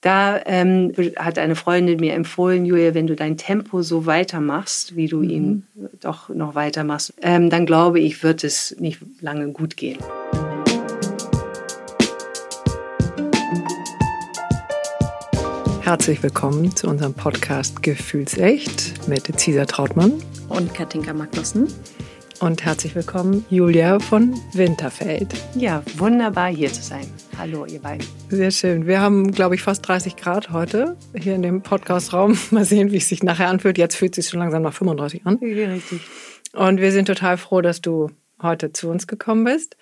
Da ähm, hat eine Freundin mir empfohlen, Julia, wenn du dein Tempo so weitermachst, wie du mhm. ihn doch noch weitermachst, ähm, dann glaube ich, wird es nicht lange gut gehen. Herzlich willkommen zu unserem Podcast Gefühlsecht mit Cesar Trautmann und Katinka Magnussen. Und herzlich willkommen, Julia von Winterfeld. Ja, wunderbar hier zu sein. Hallo, ihr beiden. Sehr schön. Wir haben, glaube ich, fast 30 Grad heute hier in dem Podcastraum. Mal sehen, wie es sich nachher anfühlt. Jetzt fühlt es sich schon langsam nach 35 an. Richtig. Und wir sind total froh, dass du heute zu uns gekommen bist.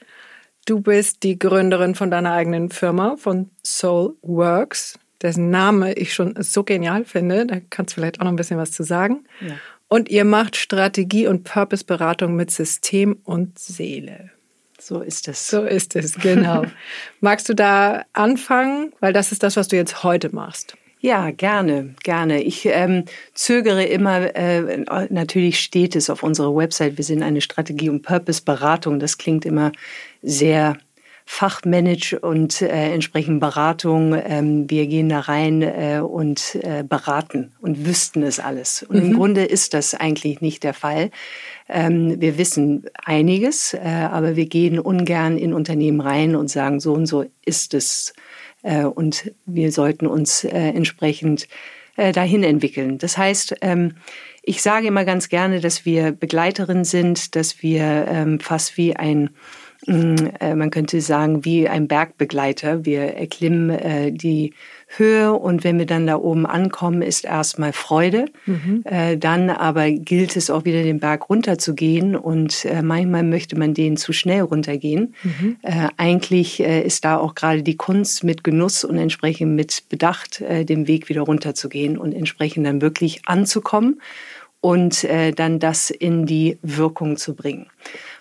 Du bist die Gründerin von deiner eigenen Firma, von Soul Works, dessen Name ich schon so genial finde. Da kannst du vielleicht auch noch ein bisschen was zu sagen. Ja. Und ihr macht Strategie- und Purpose-Beratung mit System und Seele. So ist es. So ist es, genau. Magst du da anfangen? Weil das ist das, was du jetzt heute machst. Ja, gerne, gerne. Ich ähm, zögere immer, äh, natürlich steht es auf unserer Website, wir sind eine Strategie- und Purpose-Beratung. Das klingt immer sehr Fachmanage und äh, entsprechend Beratung. Ähm, wir gehen da rein äh, und äh, beraten und wüssten es alles. Und mhm. im Grunde ist das eigentlich nicht der Fall. Ähm, wir wissen einiges, äh, aber wir gehen ungern in Unternehmen rein und sagen, so und so ist es. Äh, und wir sollten uns äh, entsprechend äh, dahin entwickeln. Das heißt, ähm, ich sage immer ganz gerne, dass wir Begleiterin sind, dass wir ähm, fast wie ein man könnte sagen, wie ein Bergbegleiter. Wir erklimmen äh, die Höhe und wenn wir dann da oben ankommen, ist erstmal Freude. Mhm. Äh, dann aber gilt es auch wieder den Berg runterzugehen und manchmal möchte man den zu schnell runtergehen. Mhm. Eigentlich ist da auch gerade die Kunst mit Genuss und entsprechend mit Bedacht den Weg wieder runterzugehen und entsprechend dann wirklich anzukommen und dann das in die Wirkung zu bringen.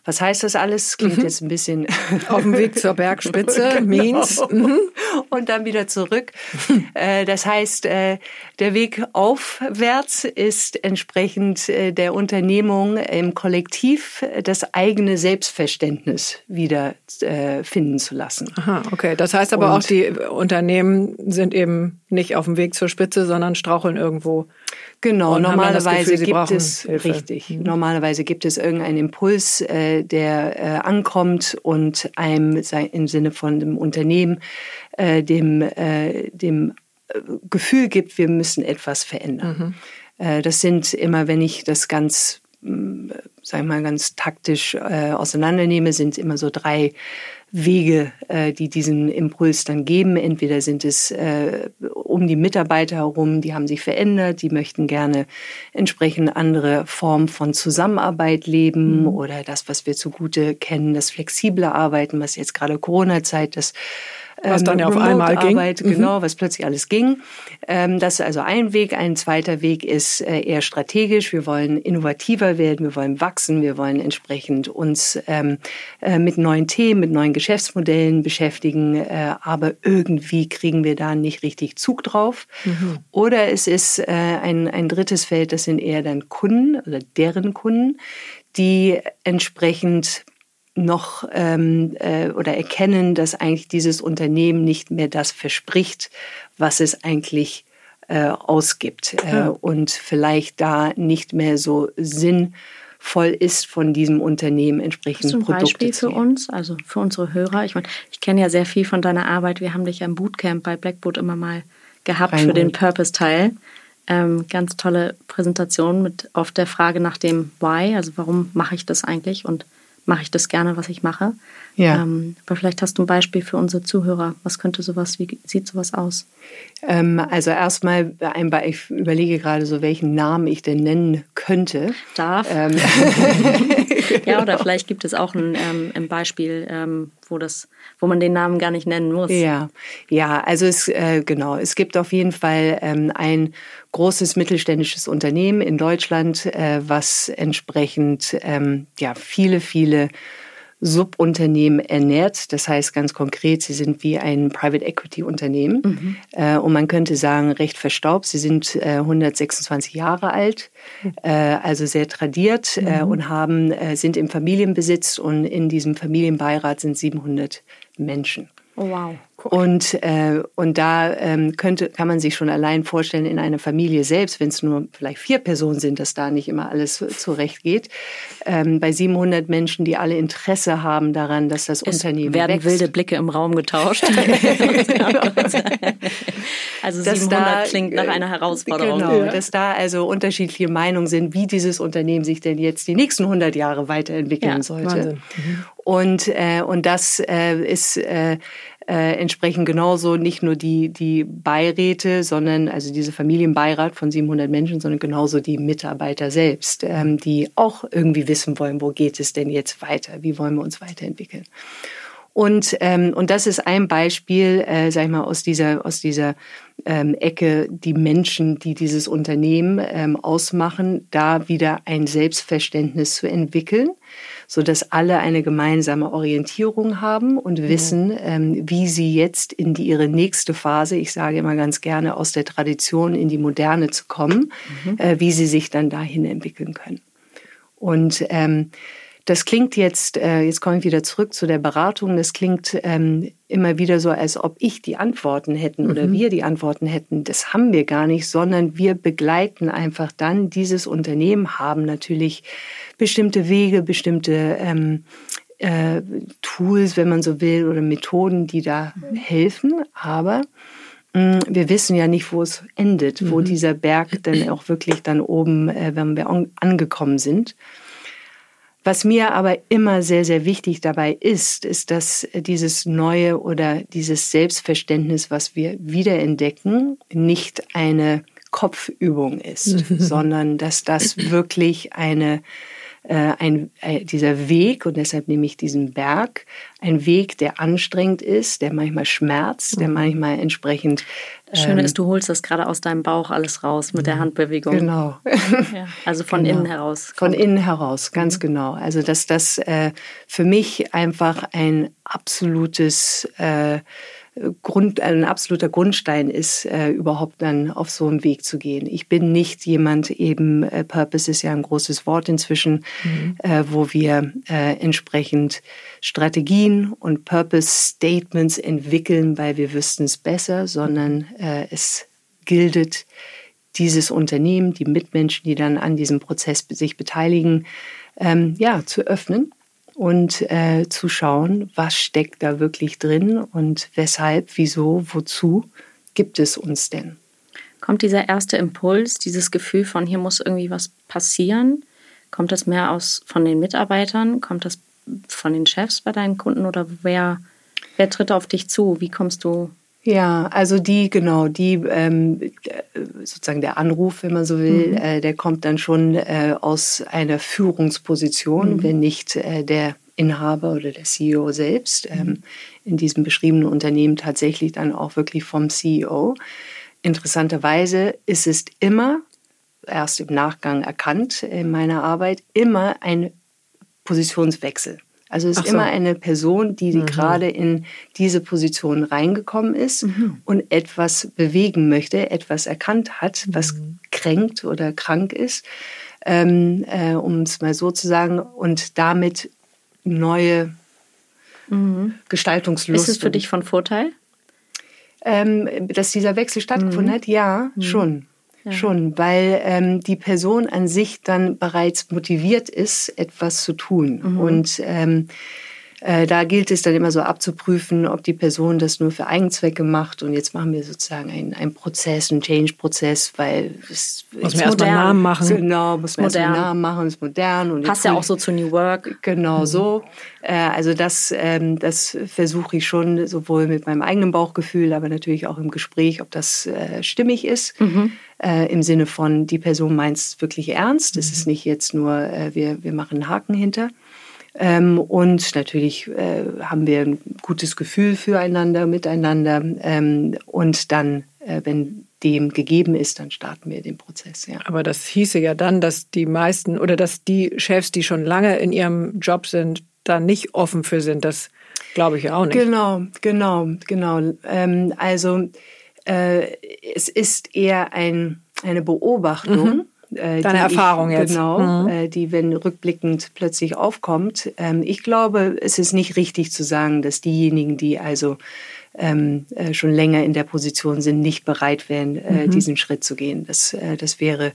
Was heißt das alles? Klingt mhm. jetzt ein bisschen auf dem Weg zur Bergspitze, genau. means. Mhm. Und dann wieder zurück. Äh, das heißt, äh, der Weg aufwärts ist entsprechend äh, der Unternehmung im Kollektiv das eigene Selbstverständnis wieder finden zu lassen. Aha, okay. Das heißt aber Und auch, die Unternehmen sind eben nicht auf dem Weg zur Spitze, sondern straucheln irgendwo. Genau, normalerweise Gefühl, gibt es Hilfe. richtig. Mhm. Normalerweise gibt es irgendeinen Impuls, der ankommt und einem im Sinne von dem Unternehmen äh, dem äh, dem äh, Gefühl gibt, wir müssen etwas verändern. Mhm. Äh, das sind immer, wenn ich das ganz sag ich mal, ganz taktisch äh, auseinandernehme, sind immer so drei Wege, die diesen Impuls dann geben. Entweder sind es um die Mitarbeiter herum, die haben sich verändert, die möchten gerne entsprechend andere Formen von Zusammenarbeit leben mhm. oder das, was wir zugute kennen, das flexible Arbeiten, was jetzt gerade Corona-Zeit, das was dann ja auf einmal ging. Arbeit, mhm. Genau, was plötzlich alles ging. Ähm, das ist also ein Weg. Ein zweiter Weg ist äh, eher strategisch. Wir wollen innovativer werden, wir wollen wachsen, wir wollen entsprechend uns ähm, äh, mit neuen Themen, mit neuen Geschäftsmodellen beschäftigen, äh, aber irgendwie kriegen wir da nicht richtig Zug drauf. Mhm. Oder es ist ein, ein drittes Feld, das sind eher dann Kunden oder deren Kunden, die entsprechend noch ähm, äh, oder erkennen, dass eigentlich dieses Unternehmen nicht mehr das verspricht, was es eigentlich äh, ausgibt äh, und vielleicht da nicht mehr so sinnvoll ist von diesem Unternehmen entsprechend Hast du ein Beispiel für uns, also für unsere Hörer? Ich meine, ich kenne ja sehr viel von deiner Arbeit. Wir haben dich ja im Bootcamp bei Blackboard immer mal gehabt Rein für den Purpose-Teil. Ähm, ganz tolle Präsentation mit oft der Frage nach dem Why, also warum mache ich das eigentlich und mache ich das gerne, was ich mache. Ja. Ähm, aber vielleicht hast du ein Beispiel für unsere Zuhörer. Was könnte sowas, wie sieht sowas aus? Ähm, also erstmal, ich überlege gerade so, welchen Namen ich denn nennen könnte. Darf. Ähm. ja, oder vielleicht gibt es auch ein, ähm, ein Beispiel, ähm, wo das, wo man den Namen gar nicht nennen muss. Ja, ja, also es äh, genau, es gibt auf jeden Fall ähm, ein großes mittelständisches Unternehmen in Deutschland, äh, was entsprechend ähm, ja viele, viele Subunternehmen ernährt. Das heißt ganz konkret, sie sind wie ein Private Equity Unternehmen. Mhm. Äh, und man könnte sagen, recht verstaubt. Sie sind äh, 126 Jahre alt, äh, also sehr tradiert äh, mhm. und haben, äh, sind im Familienbesitz und in diesem Familienbeirat sind 700 Menschen. Oh, wow. Und, äh, und da ähm, könnte, kann man sich schon allein vorstellen, in einer Familie selbst, wenn es nur vielleicht vier Personen sind, dass da nicht immer alles zurecht geht. Ähm, bei 700 Menschen, die alle Interesse haben daran, dass das es Unternehmen werden wächst. wilde Blicke im Raum getauscht. also 700 da, klingt nach einer Herausforderung. Genau, ja. dass da also unterschiedliche Meinungen sind, wie dieses Unternehmen sich denn jetzt die nächsten 100 Jahre weiterentwickeln ja, sollte. Mhm. Und, äh, und das äh, ist äh, äh, entsprechen genauso nicht nur die, die Beiräte, sondern also diese Familienbeirat von 700 Menschen, sondern genauso die Mitarbeiter selbst, ähm, die auch irgendwie wissen wollen, wo geht es denn jetzt weiter, wie wollen wir uns weiterentwickeln. Und, ähm, und das ist ein Beispiel, äh, sag ich mal, aus dieser, aus dieser ähm, Ecke, die Menschen, die dieses Unternehmen ähm, ausmachen, da wieder ein Selbstverständnis zu entwickeln so dass alle eine gemeinsame Orientierung haben und wissen, ähm, wie sie jetzt in die, ihre nächste Phase, ich sage immer ganz gerne, aus der Tradition in die Moderne zu kommen, mhm. äh, wie sie sich dann dahin entwickeln können. Und ähm, das klingt jetzt, äh, jetzt komme ich wieder zurück zu der Beratung, das klingt ähm, immer wieder so, als ob ich die Antworten hätten oder mhm. wir die Antworten hätten. Das haben wir gar nicht, sondern wir begleiten einfach dann dieses Unternehmen, haben natürlich bestimmte Wege, bestimmte ähm, äh, Tools, wenn man so will, oder Methoden, die da mhm. helfen. Aber mh, mm, wir wissen ja nicht, wo es endet, mhm. wo dieser Berg dann auch wirklich dann oben, äh, wenn wir angekommen sind. Was mir aber immer sehr, sehr wichtig dabei ist, ist, dass dieses neue oder dieses Selbstverständnis, was wir wiederentdecken, nicht eine Kopfübung ist, sondern dass das wirklich eine ein, äh, dieser Weg, und deshalb nehme ich diesen Berg, ein Weg, der anstrengend ist, der manchmal schmerzt, der mhm. manchmal entsprechend. Das Schöne ähm, ist, du holst das gerade aus deinem Bauch alles raus mit der mhm. Handbewegung. Genau. Ja, also von genau. innen heraus. Von innen heraus, ganz mhm. genau. Also dass das äh, für mich einfach ein absolutes äh, Grund, ein absoluter Grundstein ist, äh, überhaupt dann auf so einen Weg zu gehen. Ich bin nicht jemand, eben äh, Purpose ist ja ein großes Wort inzwischen, mhm. äh, wo wir äh, entsprechend Strategien und Purpose Statements entwickeln, weil wir wüssten es besser, sondern äh, es giltet dieses Unternehmen, die Mitmenschen, die dann an diesem Prozess sich beteiligen, ähm, ja, zu öffnen und äh, zu schauen, was steckt da wirklich drin und weshalb, wieso, wozu gibt es uns denn? Kommt dieser erste Impuls, dieses Gefühl von hier muss irgendwie was passieren? Kommt das mehr aus von den Mitarbeitern? Kommt das von den Chefs bei deinen Kunden oder wer, wer tritt auf dich zu? Wie kommst du ja, also die, genau, die, ähm, sozusagen der Anruf, wenn man so will, mhm. äh, der kommt dann schon äh, aus einer Führungsposition, mhm. wenn nicht äh, der Inhaber oder der CEO selbst, ähm, mhm. in diesem beschriebenen Unternehmen tatsächlich dann auch wirklich vom CEO. Interessanterweise ist es immer, erst im Nachgang erkannt in meiner Arbeit, immer ein Positionswechsel. Also es ist so. immer eine Person, die, die mhm. gerade in diese Position reingekommen ist mhm. und etwas bewegen möchte, etwas erkannt hat, was mhm. kränkt oder krank ist, ähm, äh, um es mal so zu sagen, und damit neue mhm. Gestaltungslust. Ist es für dich von Vorteil? Ähm, dass dieser Wechsel stattgefunden mhm. hat, ja, mhm. schon. Ja. Schon, weil ähm, die Person an sich dann bereits motiviert ist, etwas zu tun. Mhm. Und ähm, äh, da gilt es dann immer so abzuprüfen, ob die Person das nur für Eigenzwecke macht. Und jetzt machen wir sozusagen einen, Prozess, einen Change-Prozess, weil es muss man erstmal einen Namen machen. Genau, muss man erstmal einen Namen machen, ist modern. Und Passt ja auch so zu New Work. Genau mhm. so. Äh, also das, ähm, das versuche ich schon sowohl mit meinem eigenen Bauchgefühl, aber natürlich auch im Gespräch, ob das äh, stimmig ist. Mhm. Äh, Im Sinne von, die Person meint es wirklich ernst. Es mhm. ist nicht jetzt nur, äh, wir, wir machen einen Haken hinter. Ähm, und natürlich äh, haben wir ein gutes Gefühl füreinander, miteinander. Ähm, und dann, äh, wenn dem gegeben ist, dann starten wir den Prozess. Ja. Aber das hieße ja dann, dass die meisten oder dass die Chefs, die schon lange in ihrem Job sind, da nicht offen für sind. Das glaube ich auch nicht. Genau, genau, genau. Ähm, also äh, es ist eher ein, eine Beobachtung. Mhm äh, Deine Erfahrung ich, jetzt. Genau, mhm. äh, die, wenn rückblickend plötzlich aufkommt. Ähm, ich glaube, es ist nicht richtig zu sagen, dass diejenigen, die also ähm, äh, schon länger in der Position sind, nicht bereit wären, äh, mhm. diesen Schritt zu gehen. Das, äh, das wäre,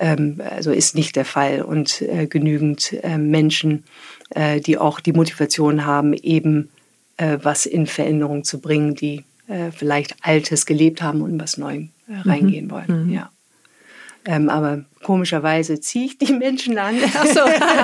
ähm, also ist nicht der Fall. Und äh, genügend äh, Menschen, äh, die auch die Motivation haben, eben was in Veränderung zu bringen, die vielleicht Altes gelebt haben und was Neues mhm. reingehen wollen. Mhm. Ja. Ähm, aber komischerweise ziehe ich die Menschen an, also,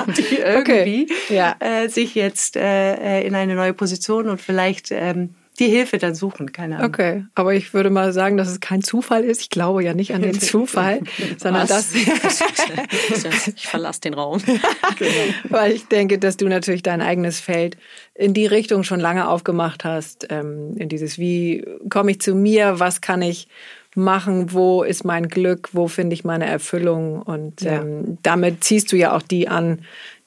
die irgendwie okay. ja. äh, sich jetzt äh, in eine neue Position und vielleicht ähm, die Hilfe dann suchen, keine Ahnung. Okay, aber ich würde mal sagen, dass es kein Zufall ist. Ich glaube ja nicht an den Zufall, sondern dass ich verlasse den Raum. genau. Weil ich denke, dass du natürlich dein eigenes Feld in die Richtung schon lange aufgemacht hast, ähm, in dieses wie komme ich zu mir, was kann ich machen, wo ist mein Glück, wo finde ich meine Erfüllung und ja. ähm, damit ziehst du ja auch die an,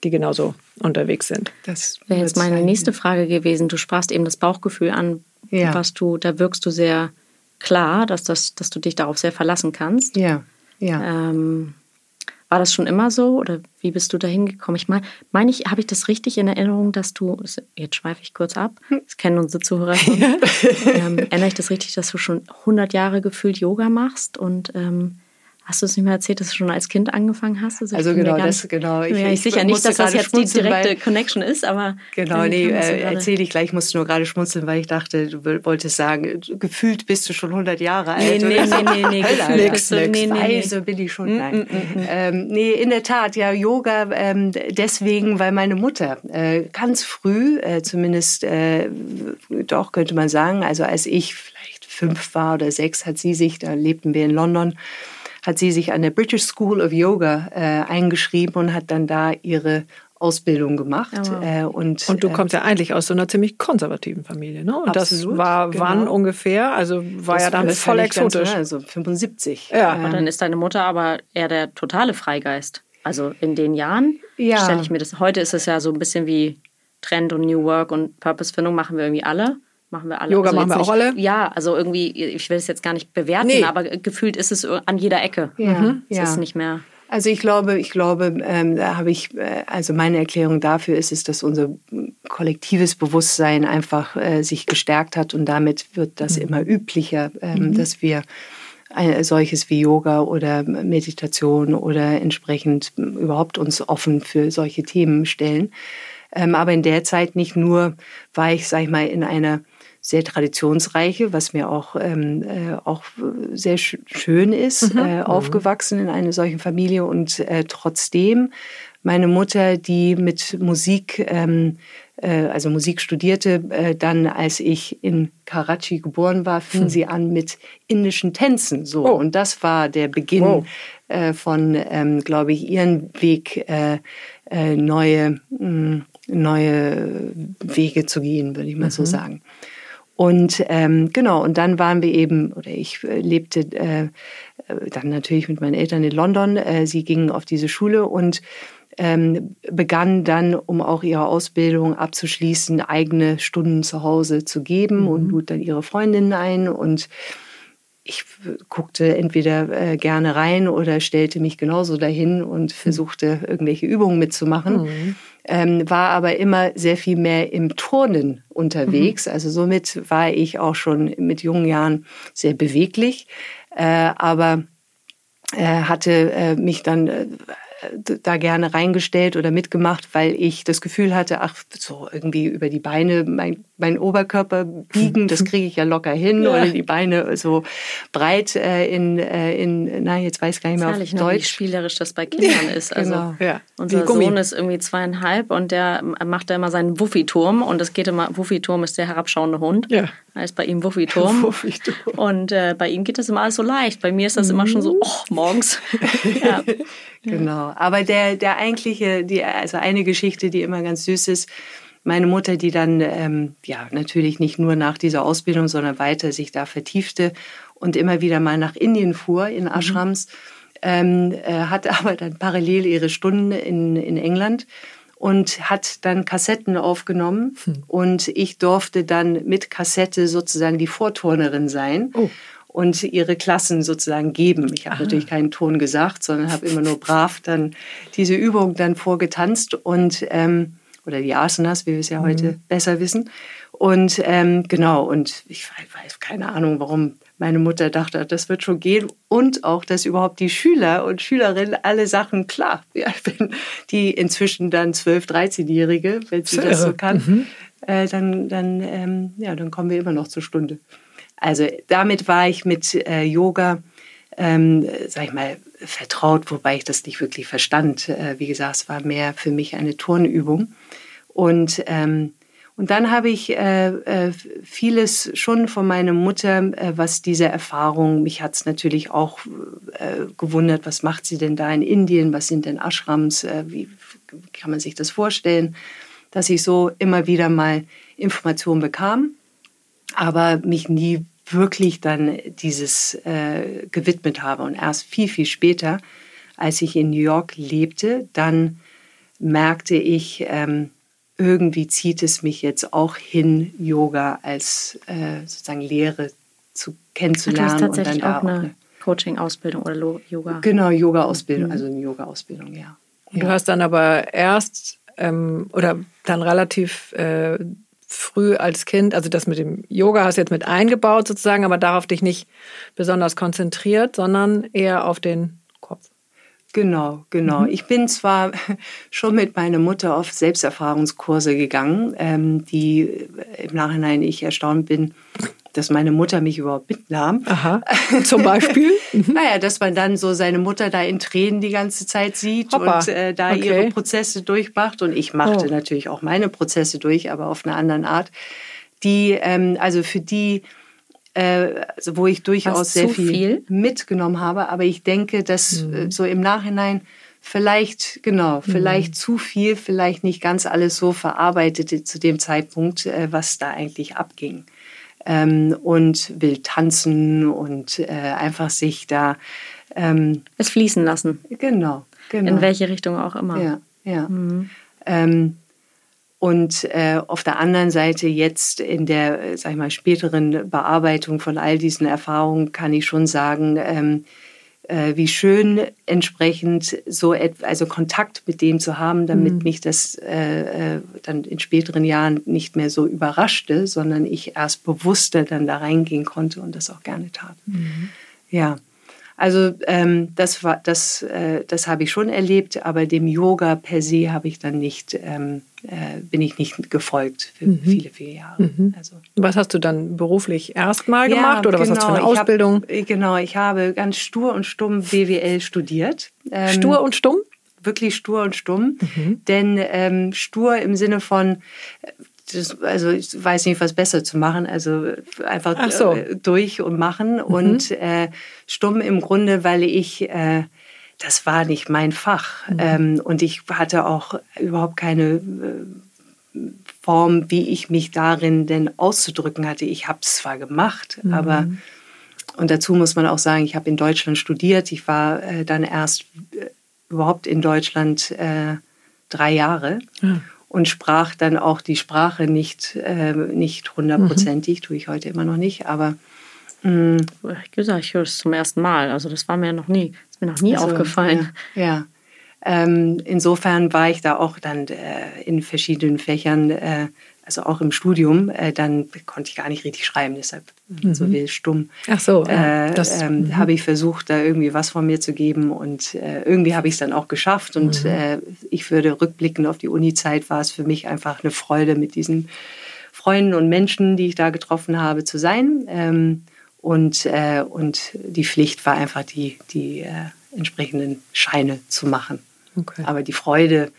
die genauso unterwegs sind. Das wäre jetzt meine sein. nächste Frage gewesen. Du sprachst eben das Bauchgefühl an, ja. was du, da wirkst du sehr klar, dass, das, dass du dich darauf sehr verlassen kannst. Ja, ja. Ähm, war das schon immer so oder wie bist du da hingekommen? Ich meine, mein ich, habe ich das richtig in Erinnerung, dass du, jetzt schweife ich kurz ab, hm. das kennen unsere Zuhörer schon, ähm, erinnere ich das richtig, dass du schon 100 Jahre gefühlt Yoga machst und ähm, Hast du es nicht mehr erzählt, dass du schon als Kind angefangen hast? Also, also genau, das genau. Ich, bin mir sicher nicht, dass das jetzt die direkte Connection ist, aber genau, nee, äh, erzähle ich gleich. Ich musste nur gerade schmunzeln, weil ich dachte, du wolltest sagen, gefühlt bist du schon 100 Jahre alt. Nee, nee, nee, nee, nee, gefühlt nix, nix. Nee, nee, Also bin ich schon. Mm, nein. Mm, mm, mm, ähm, nee, in der Tat, ja, Yoga ähm, deswegen, weil meine Mutter äh, ganz früh, äh, zumindest äh, doch könnte man sagen, also als ich vielleicht fünf war oder sechs, hat sie sich, da lebten wir in London hat sie sich an der British School of Yoga äh, eingeschrieben und hat dann da ihre Ausbildung gemacht. Ja. Äh, und, und du äh, kommst ja eigentlich aus so einer ziemlich konservativen Familie, ne? Und absolut, das war genau. wann ungefähr? Also war das ja dann voll exotisch. Ganz, also 75. Ja. Aber dann ist deine Mutter aber eher der totale Freigeist. Also in den Jahren ja. stelle ich mir das. Heute ist es ja so ein bisschen wie Trend und New Work und Purpose-Findung machen wir irgendwie alle machen wir alle. Yoga also machen wir auch alle? Ja, also irgendwie, ich will es jetzt gar nicht bewerten, nee. aber gefühlt ist es an jeder Ecke. Ja, mhm. Es ja. ist nicht mehr. Also ich glaube, ich glaube, ähm, da habe ich, äh, also meine Erklärung dafür ist es, dass unser kollektives Bewusstsein einfach äh, sich gestärkt hat und damit wird das mhm. immer üblicher, ähm, mhm. dass wir ein, solches wie Yoga oder Meditation oder entsprechend überhaupt uns offen für solche Themen stellen. Ähm, aber in der Zeit nicht nur war ich, sag ich mal, in einer sehr traditionsreiche, was mir auch, ähm, äh, auch sehr sch schön ist, mhm. äh, mhm. aufgewachsen in einer solchen Familie und äh, trotzdem meine Mutter, die mit Musik, ähm, äh, also Musik studierte, äh, dann als ich in Karachi geboren war, fing hm. sie an mit indischen Tänzen. So oh. und das war der Beginn oh. äh, von, ähm, glaube ich, ihren Weg äh, äh, neue mh, hm, neue Wege zu gehen, würde ich mal mhm. so sagen. Und ähm, genau, und dann waren wir eben, oder ich äh, lebte äh, dann natürlich mit meinen Eltern in London. Äh, sie gingen auf diese Schule und ähm, begann dann, um auch ihre Ausbildung abzuschließen, eigene Stunden zu Hause zu geben mhm. und lud dann ihre Freundinnen ein. Und ich guckte entweder äh, gerne rein oder stellte mich genauso dahin und mhm. versuchte irgendwelche Übungen mitzumachen. Mhm ähm, war aber immer sehr viel mehr im Turnen unterwegs. Mhm. Also somit war ich auch schon mit jungen Jahren sehr beweglich, äh, aber äh, hatte äh, mich dann äh, da gerne reingestellt oder mitgemacht, weil ich das Gefühl hatte, ach, so irgendwie über die Beine mein, mein Oberkörper biegen, das kriege ich ja locker hin. Ja. Oder die Beine so breit äh, in, äh, in, na, jetzt weiß ich gar nicht mehr auf Deutsch. wie spielerisch das bei Kindern ist. Also genau. ja. unser Sohn ist irgendwie zweieinhalb und der macht da immer seinen Wuffi-Turm und es geht immer, Wuffi-Turm ist der herabschauende Hund. Ja. Heißt bei ihm Wuffi-Turm. Wuffi und äh, bei ihm geht das immer alles so leicht. Bei mir ist das mhm. immer schon so, oh, morgens. ja. Genau. Aber der, der eigentliche, die, also eine Geschichte, die immer ganz süß ist, meine Mutter, die dann ähm, ja natürlich nicht nur nach dieser Ausbildung, sondern weiter sich da vertiefte und immer wieder mal nach Indien fuhr in mhm. Ashrams, mhm. ähm, äh, hatte aber dann parallel ihre Stunden in, in England und hat dann Kassetten aufgenommen mhm. und ich durfte dann mit Kassette sozusagen die Vorturnerin sein. Oh. und ihre Klassen sozusagen geben. Ich habe natürlich keinen Ton gesagt, sondern habe immer nur brav dann diese Übung dann vorgetanzt und ähm, oder die Asanas, wie wir es ja heute mhm. besser wissen. Und ähm, genau, und ich weiß keine Ahnung, warum meine Mutter dachte, das wird schon gehen. Und auch, dass überhaupt die Schüler und Schülerinnen alle Sachen klar, ja, wenn die inzwischen dann 12-, 13-Jährige, wenn sie das so kann, mhm. äh, dann, dann, ähm, ja, dann kommen wir immer noch zur Stunde. Also damit war ich mit äh, Yoga, ähm, sag ich mal, vertraut, wobei ich das nicht wirklich verstand. Äh, wie gesagt, es war mehr für mich eine Turnübung. Und, ähm, und dann habe ich äh, äh, vieles schon von meiner Mutter, äh, was diese Erfahrung, mich hat es natürlich auch äh, gewundert, was macht sie denn da in Indien, was sind denn Ashrams, wie kann man sich das vorstellen, dass ich so immer wieder mal Informationen bekam aber mich nie wirklich dann dieses äh, gewidmet habe. Und erst viel, viel später, als ich in New York lebte, dann merkte ich, ähm, irgendwie zieht es mich jetzt auch hin, Yoga als äh, sozusagen Lehre zu kennenzulernen. Du hast tatsächlich und dann auch eine, eine Coaching-Ausbildung oder Yoga? Genau, Yoga-Ausbildung, mhm. also eine Yoga-Ausbildung, ja. Und du hast dann aber erst ähm, oder dann relativ äh, früh als Kind, also das mit dem Yoga hast du jetzt mit eingebaut sozusagen, aber darauf dich nicht besonders konzentriert, sondern eher auf den Kopf. Genau, genau. Mhm. Ich bin zwar schon mit meiner Mutter auf Selbsterfahrungskurse gegangen, ähm, die im Nachhinein ich erstaunt bin, dass meine Mutter mich überhaupt mitnahm. Aha, zum Beispiel? Mhm. naja, dass man dann so seine Mutter da in Tränen die ganze Zeit sieht Hoppa. und äh, da okay. ihre Prozesse durchmacht. Und ich machte oh. natürlich auch meine Prozesse durch, aber auf eine andere Art. Die, ähm, also für die, äh, also wo ich durchaus sehr viel, viel, mitgenommen habe. Aber ich denke, dass mhm. so im Nachhinein vielleicht, genau, vielleicht mhm. zu viel, vielleicht nicht ganz alles so verarbeitete zu dem Zeitpunkt, äh, was da eigentlich abging ähm, und will tanzen und äh, einfach sich da ähm, es fließen lassen. Genau, genau. In welche Richtung auch immer. Ja, ja. Mhm. Ähm, und äh, auf der anderen Seite jetzt in der, sag ich mal, späteren Bearbeitung von all diesen Erfahrungen kann ich schon sagen, ähm, äh, wie schön entsprechend so also Kontakt mit dem zu haben, damit mhm. mich das äh, äh, dann in späteren Jahren nicht mehr so überraschte, sondern ich erst bewusster dann da reingehen konnte und das auch gerne tat. Mhm. Ja. Also ähm, das war das, äh, das habe ich schon erlebt, aber dem Yoga per se habe ich dann nicht, ähm, äh, bin ich nicht gefolgt für mhm. viele, viele Jahre. Mhm. Also. Was hast du dann beruflich erstmal ja, gemacht oder genau, was hast du für eine genau, Ausbildung? Ich hab, genau, ich habe ganz stur und stumm BWL studiert. Ähm, stur und stumm? Wirklich stur und stumm. Mhm. Denn ähm, stur im Sinne von das, also ich weiß nicht, was besser zu machen. Also einfach so. äh, durch und machen. Mhm. Und äh, stumm im Grunde, weil ich, äh, das war nicht mein Fach. Mhm. Ähm, und ich hatte auch überhaupt keine äh, Form, wie ich mich darin denn auszudrücken hatte. Ich habe es zwar gemacht, mhm. aber und dazu muss man auch sagen, ich habe in Deutschland studiert. Ich war äh, dann erst äh, überhaupt in Deutschland drei Jahre. Ja und sprach dann auch die Sprache nicht, äh, nicht hundertprozentig, mhm. tue ich heute immer noch nicht, aber mh, mm, ich gesagt, ich höre es zum ersten Mal, also das war mir noch nie, ist mir noch nie also, aufgefallen. Ja. ja. Ähm, insofern war ich da auch dann äh, in verschiedenen Fächern äh, also auch im Studium, äh, dann konnte ich gar nicht richtig schreiben, deshalb mhm. so will stumm. Ach so, äh, das ähm, mhm. habe ich versucht, da irgendwie was von mir zu geben und äh, irgendwie habe ich es dann auch geschafft und mhm. Äh, ich würde rückblickend auf die Uni-Zeit war es für mich einfach eine Freude, mit diesen Freunden und Menschen, die ich da getroffen habe, zu sein. Ähm, und, äh, und die Pflicht war einfach, die, die äh, entsprechenden Scheine zu machen. Okay. Aber die Freude,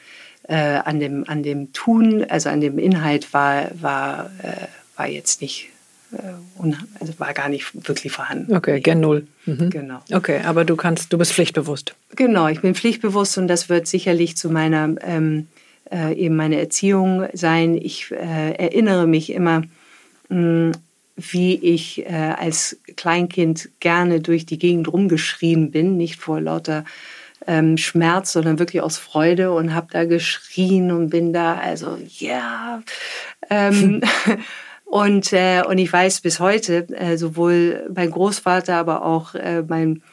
äh, an, dem, an dem Tun, also an dem Inhalt war, war, äh, war jetzt nicht, äh, also war gar nicht wirklich vorhanden. Okay, gen Null. Mhm. Genau. Okay, aber du kannst, du bist pflichtbewusst. Genau, ich bin pflichtbewusst und das wird sicherlich zu meiner ähm, äh, eben meine Erziehung sein. Ich äh, erinnere mich immer, mh, wie ich äh, als Kleinkind gerne durch die Gegend rumgeschrien bin, nicht vor lauter ähm, Schmerz, sondern wirklich aus Freude und habe da geschrien und bin da, also ja, ähm, Und, äh, und ich weiß bis heute, äh, sowohl mein Großvater, aber auch äh, mein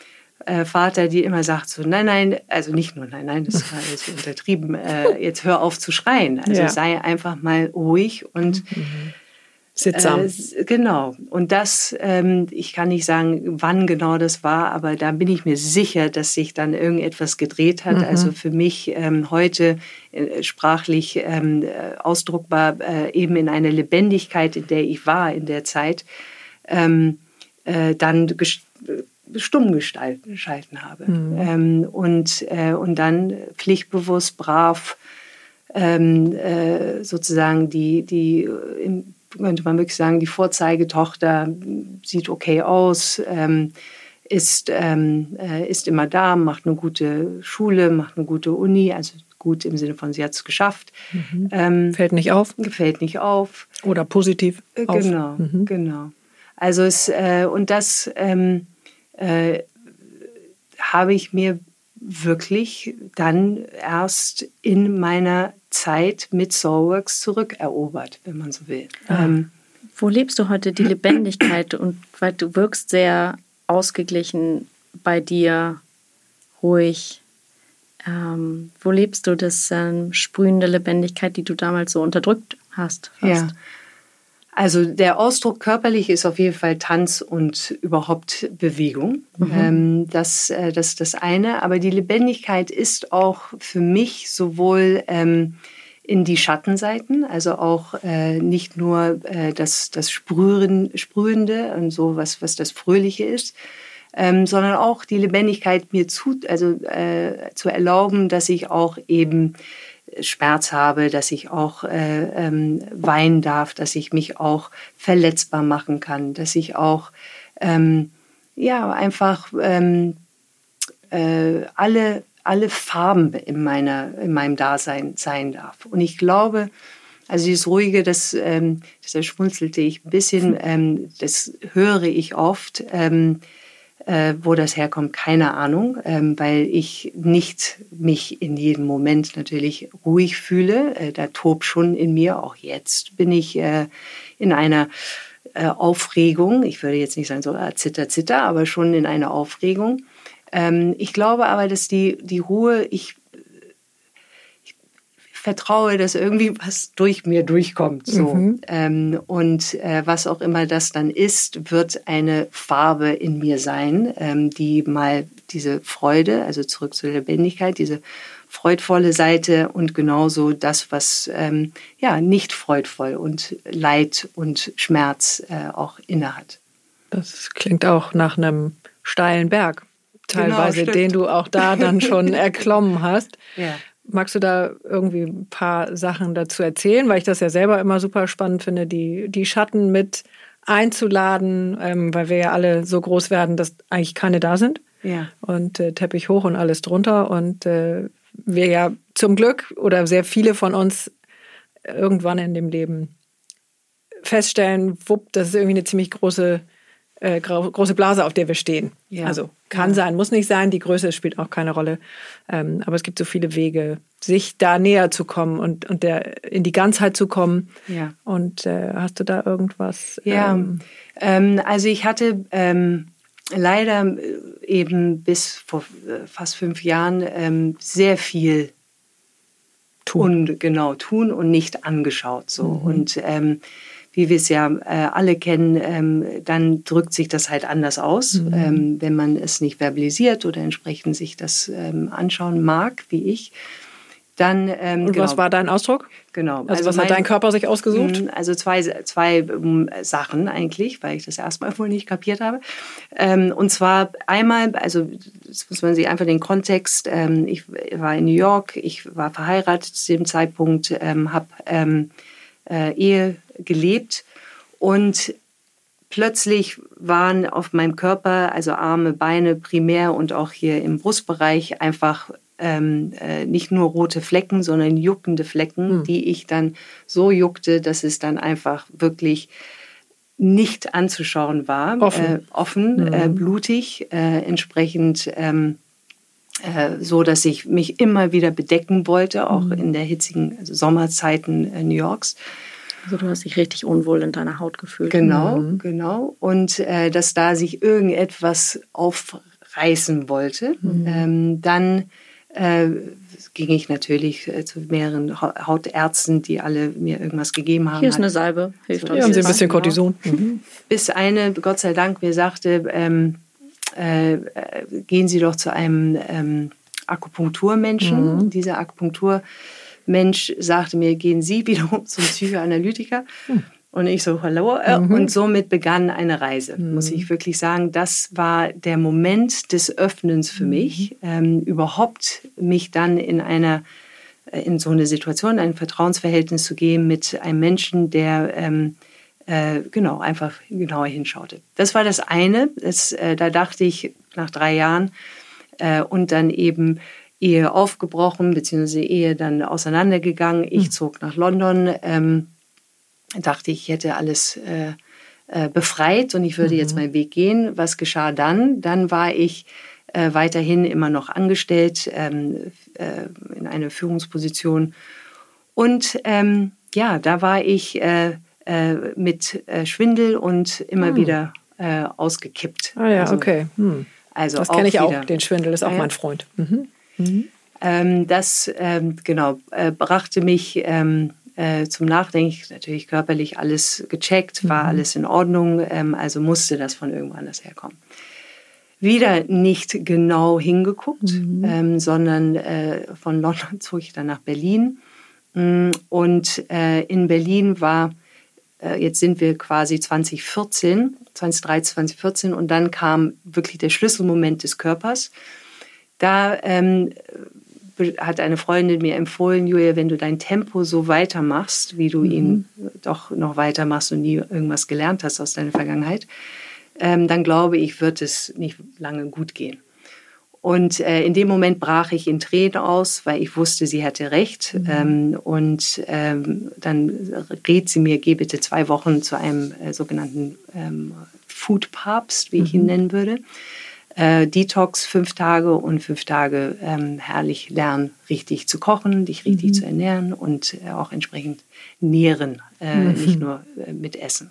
äh, Vater, die immer sagt so, nein, nein, also nicht nur nein, nein, das war jetzt untertrieben, äh, jetzt hör auf zu schreien. Also ja. sei einfach mal ruhig und mhm. Sittsam. Äh, genau. Und das, ähm, ich kann nicht sagen, wann genau das war, aber da bin ich mir sicher, dass sich dann irgendetwas gedreht hat. Mhm. Also für mich ähm, heute äh, sprachlich ähm, äh, ausdruckbar, äh, eben in einer Lebendigkeit, in der ich war in der Zeit, ähm, äh, dann stumm geschalten habe. Mhm. Ähm, und, äh, und dann pflichtbewusst, brav, ähm, sozusagen die, die im könnte man wirklich sagen, die Vorzeigetochter sieht okay aus, ähm, ist, ähm, äh, ist immer da, macht eine gute Schule, macht eine gute Uni, also gut im Sinne von, sie hat es geschafft. Mhm. Ähm, fällt nicht auf? Fällt nicht auf. Oder positiv. Äh. Genau, mhm. genau. Also es, äh, und das ähm, äh, habe ich mir wirklich dann erst in meiner Zeit mit Soulworks zurückerobert, wenn man so will. Ah. Ähm, Wo lebst du heute die Lebendigkeit? Und weil du wirkst sehr ausgeglichen bei dir, ruhig. Ähm, wo lebst du das ähm, sprühende Lebendigkeit, die du damals so unterdrückt hast? Fast? Ja. Also der Ausdruck körperlich ist auf jeden Fall Tanz und überhaupt Bewegung. Mhm. Ähm, das, äh, das ist das eine. Aber die Lebendigkeit ist auch für mich sowohl ähm, in die Schattenseiten, also auch äh, nicht nur äh, das, das Sprühen, Sprühende und so, was, was das Fröhliche ist, ähm, sondern auch die Lebendigkeit mir zu, also, äh, zu erlauben, dass ich auch eben Schmerz habe, dass ich auch äh, ähm, weinen darf, dass ich mich auch verletzbar machen kann, dass ich auch ähm, ja einfach ähm, äh, alle alle Farben in meiner in meinem Dasein sein darf. Und ich glaube, also dieses ruhige, das, ähm, das schmunzelte ich ein bisschen, ähm, das höre ich oft. Ähm, äh, wo das herkommt, keine Ahnung, ähm, weil ich nicht mich in jedem Moment natürlich ruhig fühle. Äh, da tobt schon in mir, auch jetzt bin ich äh, in einer äh, Aufregung. Ich würde jetzt nicht sagen so äh, zitter, zitter, aber schon in einer Aufregung. Ähm, ich glaube aber, dass die, die Ruhe, ich vertraue, dass irgendwie was durch mir durchkommt. So. Mhm. Ähm, und äh, was auch immer das dann ist, wird eine Farbe in mir sein, ähm, die mal diese Freude, also zurück zur Lebendigkeit, diese freudvolle Seite und genauso das, was ähm, ja nicht freudvoll und Leid und Schmerz äh, auch innehat. Das klingt auch nach einem steilen Berg, genau, teilweise, genau, den du auch da dann schon erklommen hast. Ja. Magst du da irgendwie ein paar Sachen dazu erzählen? Weil ich das ja selber immer super spannend finde, die, die Schatten mit einzuladen, ähm, weil wir ja alle so groß werden, dass eigentlich keine da sind. Ja. Und äh, Teppich hoch und alles drunter. Und äh, wir ja zum Glück oder sehr viele von uns irgendwann in dem Leben feststellen, wupp, das ist irgendwie eine ziemlich große äh, große Blase, auf der wir stehen. Ja. Also kann ja. sein, muss nicht sein. Die Größe spielt auch keine Rolle. Ähm, aber es gibt so viele Wege, sich da näher zu kommen und, und der, in die Ganzheit zu kommen. Ja. Und äh, hast du da irgendwas? Ja, ähm, ähm, also ich hatte ähm, leider äh, eben bis vor äh, fast fünf Jahren ähm, sehr viel tun. Und, genau, tun und nicht angeschaut. So. Mhm. Und ähm, wie wir es ja äh, alle kennen, ähm, dann drückt sich das halt anders aus, mhm. ähm, wenn man es nicht verbalisiert oder entsprechend sich das ähm, anschauen mag, wie ich. Dann, ähm, Und genau. was war dein Ausdruck? Genau. Also, also was mein, hat dein Körper sich ausgesucht? Mhm, also zwei, zwei ähm, Sachen eigentlich, weil ich das erstmal wohl nicht kapiert habe. Ähm, und zwar einmal, also das muss man sich einfach den Kontext, ähm, ich war in New York, ich war verheiratet zu dem Zeitpunkt, habe äh, Ehe gelebt und plötzlich waren auf meinem Körper, also Arme, Beine primär und auch hier im Brustbereich einfach ähm, äh, nicht nur rote Flecken, sondern juckende Flecken, mhm. die ich dann so juckte, dass es dann einfach wirklich nicht anzuschauen war. Offen, äh, offen mhm. äh, blutig, äh, entsprechend ähm, äh, so, dass ich mich immer wieder bedecken wollte, auch mhm. in der hitzigen also Sommerzeiten äh, New Yorks. Also du hast dich richtig unwohl in deiner Haut gefühlt. Genau, mhm. genau. Und äh, dass da sich irgendetwas aufreißen wollte. Mhm. Ähm, dann äh, ging ich natürlich äh, zu mehreren Hautärzten, die alle mir irgendwas gegeben haben. Hier ist eine Salbe, hilft so, uns. haben Sie ein bisschen genau. Cortison. Mhm. Bis eine, Gott sei Dank, mir sagte, ähm, äh, gehen Sie doch zu einem ähm, Akupunkturmenschen. Mhm. Dieser Akupunkturmensch sagte mir, gehen Sie wiederum zum Psychoanalytiker. Mhm. Und ich so, hallo. Äh, mhm. Und somit begann eine Reise, mhm. muss ich wirklich sagen. Das war der Moment des Öffnens für mhm. mich, ähm, überhaupt mich dann in einer äh, in so eine Situation, ein Vertrauensverhältnis zu gehen mit einem Menschen, der ähm, äh, genau einfach genauer hinschaute. Das war das eine. Das, äh, da dachte ich nach drei Jahren äh, und dann eben Ehe aufgebrochen, beziehungsweise Ehe dann auseinandergegangen. Ich mhm. zog nach London. Ähm, dachte ich, hätte alles äh, äh, befreit und ich würde mhm. jetzt meinen Weg gehen. Was geschah dann? Dann war ich weiterhin immer noch angestellt ähm, äh, in einer Führungsposition. Und ähm, ja, da war ich äh, äh, mit Schwindel und immer mhm. wieder ausgekippt. Ah ja, also, okay. Hm. Also das kenne ich wieder. auch, den Schwindel ist auch ja. mein Freund. Mhm. Mhm. Ähm, das ähm, genau brachte mich ähm, äh, zum Nachdenken. Natürlich körperlich alles gecheckt, war mhm. alles in Ordnung, ähm, also musste das von irgendwo anders herkommen. Wieder nicht genau hingeguckt, mhm. ähm, sondern äh, von London zog ich dann nach Berlin. Mm, und äh, in Berlin war, äh, jetzt sind wir quasi 2014, 2013, 2014, und dann kam wirklich der Schlüsselmoment des Körpers. Da ähm, hat eine Freundin mir empfohlen, Julia, wenn du dein Tempo so weitermachst, wie du mhm. ihn doch noch weitermachst und nie irgendwas gelernt hast aus deiner Vergangenheit, ähm, dann glaube ich, wird es nicht lange gut gehen. Und äh, in dem Moment brach ich in Tränen aus, weil ich wusste, sie hatte recht. Mhm. Ähm, und ähm, dann rät sie mir, geh bitte zwei Wochen zu einem äh, sogenannten ähm, Food Papst, wie ich ihn mhm. nennen würde äh, Detox fünf Tage und fünf Tage ähm, herrlich lernen, richtig zu kochen, dich richtig mhm. zu ernähren und äh, auch entsprechend nähren, äh, mhm. nicht nur äh, mit Essen.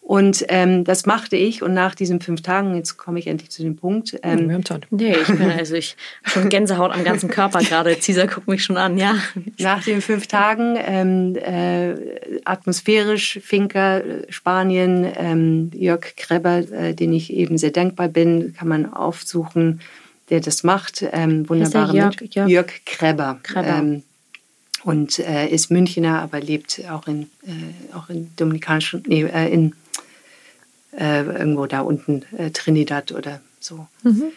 Und ähm, das machte ich und nach diesen fünf Tagen, jetzt komme ich endlich zu dem Punkt. Ähm, wir haben Zeit. Nee, ich bin also ich schon Gänsehaut am ganzen Körper gerade. Caesar guckt mich schon an, ja. Nach den fünf Tagen ähm, äh, atmosphärisch, Finker, Spanien, ähm, Jörg Kreber, äh, den ich eben sehr dankbar bin, kann man aufsuchen, der das macht. Ähm, wunderbare Jörg, Jörg? Jörg Kreber. Kreber. Ähm, und äh, ist Münchner, aber lebt auch in, äh, auch in dominikanischen, nee, äh, in äh, irgendwo da unten äh, Trinidad oder so. Mhm.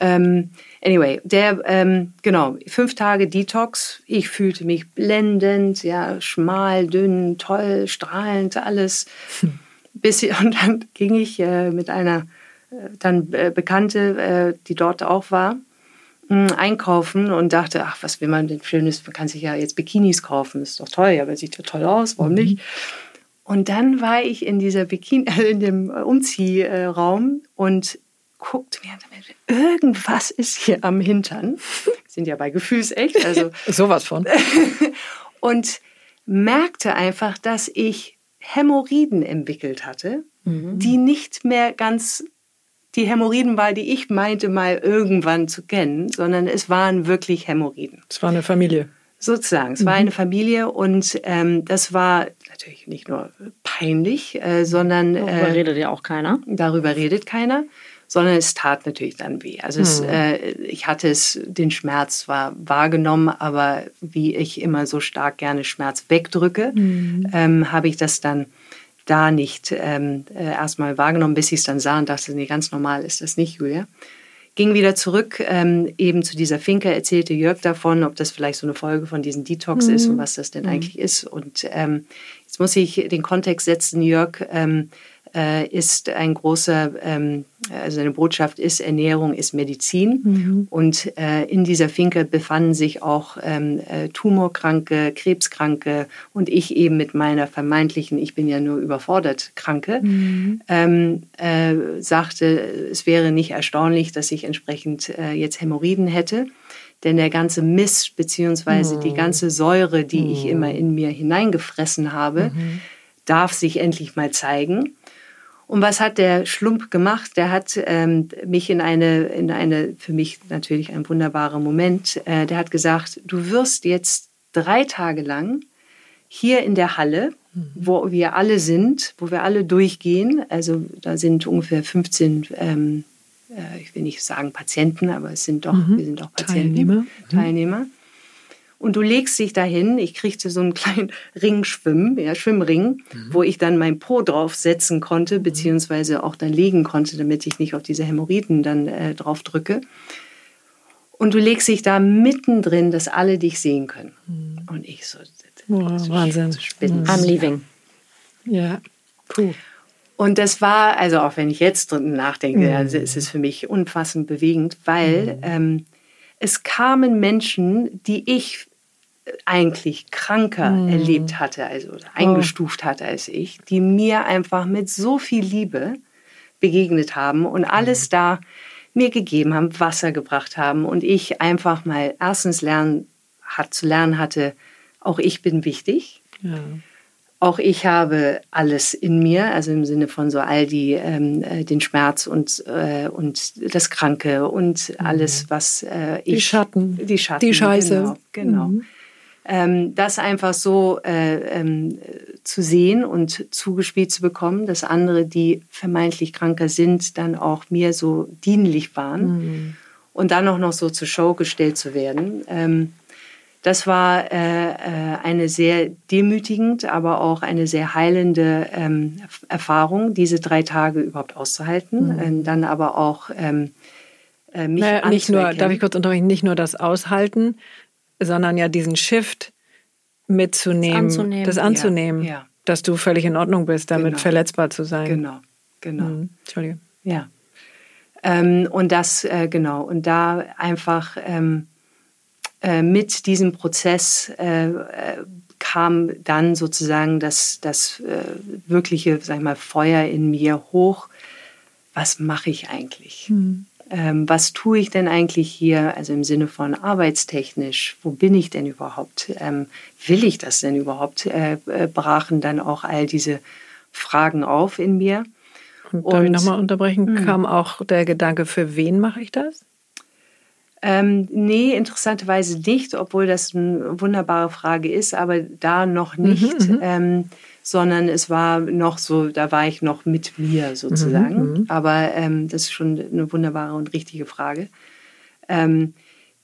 Ähm, anyway, der, ähm, genau, fünf Tage Detox. Ich fühlte mich blendend, ja, schmal, dünn, toll, strahlend, alles. Hm. Bis, und dann ging ich äh, mit einer äh, dann äh, Bekannte, äh, die dort auch war, mh, einkaufen und dachte, ach, was will man denn Schönes? Man kann sich ja jetzt Bikinis kaufen, ist doch toll, ja, aber sieht ja toll aus, warum mhm. Und dann war ich in dieser Bikini, in dem Umziehraum und guckte mir, irgendwas ist hier am Hintern. Sind ja bei Gefühlsecht, also sowas von. und merkte einfach, dass ich Hämorrhoiden entwickelt hatte, mhm. die nicht mehr ganz die Hämorrhoiden war, die ich meinte mal irgendwann zu kennen, sondern es waren wirklich Hämorrhoiden. Es war eine Familie. Sozusagen, es mhm. war eine Familie und ähm, das war natürlich nicht nur peinlich, äh, sondern... Darüber äh, redet ja auch keiner. Darüber redet keiner, sondern es tat natürlich dann weh. Also es, mhm. äh, ich hatte es, den Schmerz zwar wahrgenommen, aber wie ich immer so stark gerne Schmerz wegdrücke, mhm. ähm, habe ich das dann da nicht ähm, äh, erstmal wahrgenommen, bis ich es dann sah und dachte, nee, ganz normal ist das nicht, Julia ging wieder zurück ähm, eben zu dieser Finke, erzählte Jörg davon, ob das vielleicht so eine Folge von diesem Detox mhm. ist und was das denn mhm. eigentlich ist. Und ähm, jetzt muss ich den Kontext setzen, Jörg ähm, äh, ist ein großer, ähm, also seine Botschaft ist, Ernährung ist Medizin. Mhm. Und äh, in dieser Finke befanden sich auch ähm, äh, Tumorkranke, Krebskranke und ich eben mit meiner vermeintlichen, ich bin ja nur überfordert, Kranke, mhm. ähm, äh, sagte, es wäre nicht erstaunlich, dass ich entsprechend äh, jetzt Hämorrhoiden hätte. denn der ganze Mist beziehungsweise mhm. die ganze Säure, die mhm. ich immer in mir hineingefressen habe, mhm. darf sich endlich mal zeigen. Und was hat der Schlump gemacht? Der hat ähm, mich in eine, in eine, für mich natürlich ein wunderbarer Moment, äh, der hat gesagt, du wirst jetzt drei Tage lang hier in der Halle, mhm. wo wir alle sind, wo wir alle durchgehen, also da sind ungefähr 15, ähm, äh, ich will nicht sagen Patienten, aber es sind doch, mhm. wir sind auch Patienten, Teilnehmer. Mhm. Und du legst dich dahin, ich kriegte so einen kleinen Ringschwimmen, ja, Schwimmring, mhm. wo ich dann mein Po draufsetzen konnte, mhm. beziehungsweise auch dann legen konnte, damit ich nicht auf diese Hämorrhoiden dann äh, drauf drücke. Und du legst dich da mittendrin, dass alle dich sehen können. Mhm. Und ich so, oh, Wahnsinn. Spinnen. I'm leaving. Ja, puh. Und das war, also auch wenn ich jetzt drüber nachdenke, mhm. also es ist für mich unfassend bewegend, weil mhm. ähm, es kamen Menschen, die ich eigentlich kranker mhm. erlebt hatte, also eingestuft hatte als ich, die mir einfach mit so viel Liebe begegnet haben und alles mhm. da mir gegeben haben, Wasser gebracht haben und ich einfach mal erstens lernen hat zu lernen hatte, auch ich bin wichtig. Ja. Auch ich habe alles in mir, also im Sinne von so all die, ähm, äh, den Schmerz und, äh, und das Kranke und mhm. alles, was äh, ich. Die Schatten. Die Schatten. Die Scheiße. Genau. genau. Mhm. Ähm, das einfach so äh, ähm, zu sehen und zugespielt zu bekommen, dass andere, die vermeintlich kranker sind, dann auch mir so dienlich waren mhm. und dann auch noch so zur Show gestellt zu werden. Ähm, das war äh, äh, eine sehr demütigend, aber auch eine sehr heilende ähm, Erfahrung, diese drei Tage überhaupt auszuhalten. Mhm. Ähm, dann aber auch ähm, äh, mich naja, nicht nur, darf ich kurz unterbrechen, nicht nur das Aushalten, sondern ja diesen Shift mitzunehmen, das anzunehmen, das anzunehmen ja, ja. dass du völlig in Ordnung bist, damit genau. verletzbar zu sein. Genau, genau. Mhm. Entschuldige. Ja. Ähm, und das, äh, genau, und da einfach ähm, äh, mit diesem Prozess äh, äh, kam dann sozusagen das, das äh, wirkliche sag ich mal, Feuer in mir hoch. Was mache ich eigentlich? Mhm. Ähm, was tue ich denn eigentlich hier, also im Sinne von arbeitstechnisch, wo bin ich denn überhaupt? Ähm, will ich das denn überhaupt? Äh, brachen dann auch all diese Fragen auf in mir. Und, darf ich nochmal unterbrechen? Mh. Kam auch der Gedanke, für wen mache ich das? Ähm, nee, interessanterweise nicht, obwohl das eine wunderbare Frage ist, aber da noch mhm, nicht, mhm, ähm, sondern es war noch so, da war ich noch mit mir sozusagen. Mhm, mhm, aber ähm, das ist schon eine wunderbare und richtige Frage. Ähm,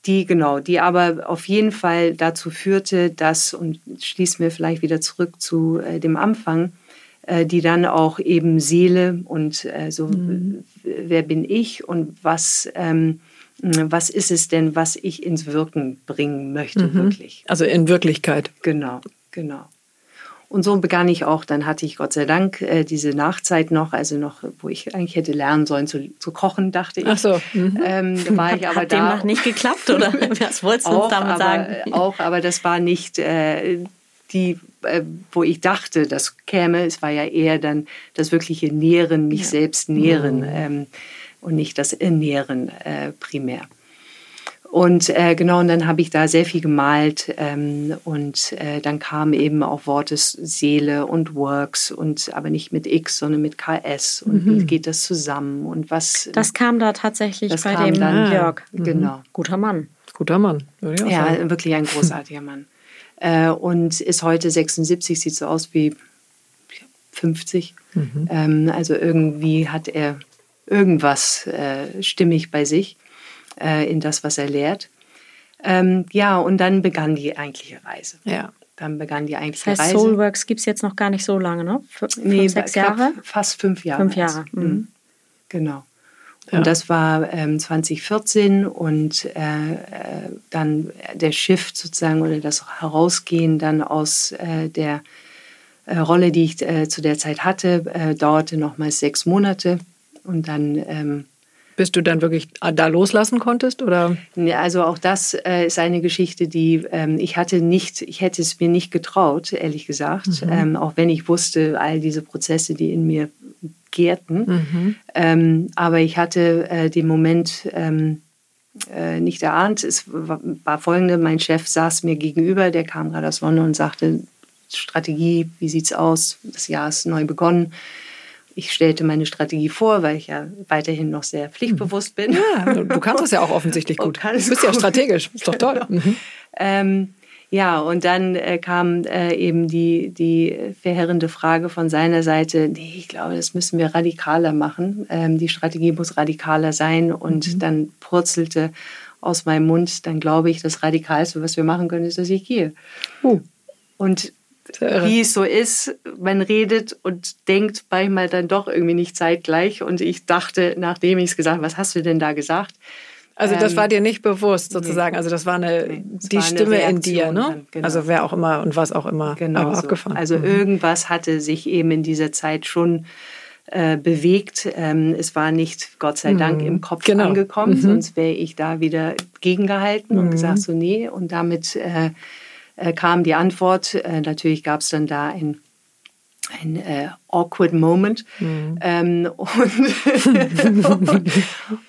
die, genau, die aber auf jeden Fall dazu führte, dass, und schließen wir vielleicht wieder zurück zu äh, dem Anfang, äh, die dann auch eben Seele und äh, so, mhm. wer bin ich und was ähm, was ist es denn, was ich ins Wirken bringen möchte, mhm. wirklich. Also in Wirklichkeit. Genau, genau. Und so begann ich auch, dann hatte ich Gott sei Dank äh, diese Nachzeit noch, also noch, wo ich eigentlich hätte lernen sollen zu, zu kochen, dachte ich. Ach so. Mhm. Ähm, da war ich aber Hat da. demnach nicht geklappt, oder? Was wolltest du auch, uns damit aber, sagen? Auch, aber das war nicht äh, die, äh, wo ich dachte, das käme. Es war ja eher dann das wirkliche Nähren, mich ja. selbst nähren. Mhm. Ähm, und nicht das Ernähren äh, primär. Und äh, genau, und dann habe ich da sehr viel gemalt ähm, und äh, dann kamen eben auch Worte Seele und Works und aber nicht mit X, sondern mit KS und mhm. wie geht das zusammen und was. Das kam da tatsächlich bei dem dann, Jörg. Mhm. Genau. Guter Mann. Guter Mann. Ja, sagen. wirklich ein großartiger Mann. Äh, und ist heute 76, sieht so aus wie 50. Mhm. Ähm, also irgendwie hat er irgendwas äh, stimmig bei sich äh, in das, was er lehrt. Ähm, ja, und dann begann die eigentliche Reise. Ja. Dann begann die eigentliche das heißt, Reise. Soulworks gibt es jetzt noch gar nicht so lange, ne? F nee, sechs Jahre? Fast fünf Jahre. Fünf Jahre. Mhm. mhm. Genau. Ja. Und das war ähm, 2014 und äh, äh, dann der Shift sozusagen oder das Herausgehen dann aus äh, der äh, Rolle, die ich äh, zu der Zeit hatte, äh, dauerte nochmals sechs Monate. Und dann. Ähm, Bis du dann wirklich da loslassen konntest, oder? Also auch das äh, ist eine Geschichte, die ähm, ich hatte nicht, ich hätte es mir nicht getraut, ehrlich gesagt, mhm. ähm, auch wenn ich wusste, all diese Prozesse, die in mir gärten. Mhm. Ähm, aber ich hatte äh, den Moment, ähm, äh, nicht erahnt. Es war, war folgende, mein Chef saß mir gegenüber, der kam gerade aus London und sagte, Strategie, wie sieht's aus? Das Jahr ist neu begonnen. Ich stellte meine Strategie vor, weil ich ja weiterhin noch sehr pflichtbewusst bin. Ja, du kannst das ja auch offensichtlich gut. Du bist ja strategisch, ist doch toll. Genau. Mhm. Ähm, ja, und dann äh, kam äh, eben die, die verheerende Frage von seiner Seite, nee, ich glaube, das müssen wir radikaler machen. Ähm, die Strategie muss radikaler sein. Und mhm. dann purzelte aus meinem Mund, dann glaube ich, das Radikalste, was wir machen können, ist, dass ich gehe. Uh. Und wie es so ist, man redet und denkt manchmal dann doch irgendwie nicht zeitgleich. Und ich dachte, nachdem ich es gesagt habe, was hast du denn da gesagt? Also das war ähm, dir nicht bewusst sozusagen. Nee. Also das war eine nee, die war Stimme eine in dir, ne? Genau. Also wer auch immer und was auch immer. Genau. So. Abgefahren. Also mhm. irgendwas hatte sich eben in dieser Zeit schon äh, bewegt. Ähm, es war nicht, Gott sei Dank, mhm. im Kopf genau. angekommen, mhm. sonst wäre ich da wieder gegengehalten und mhm. gesagt so nee. Und damit äh, äh, kam die Antwort. Äh, natürlich gab es dann da ein ein äh, awkward Moment. Mhm. Ähm, und,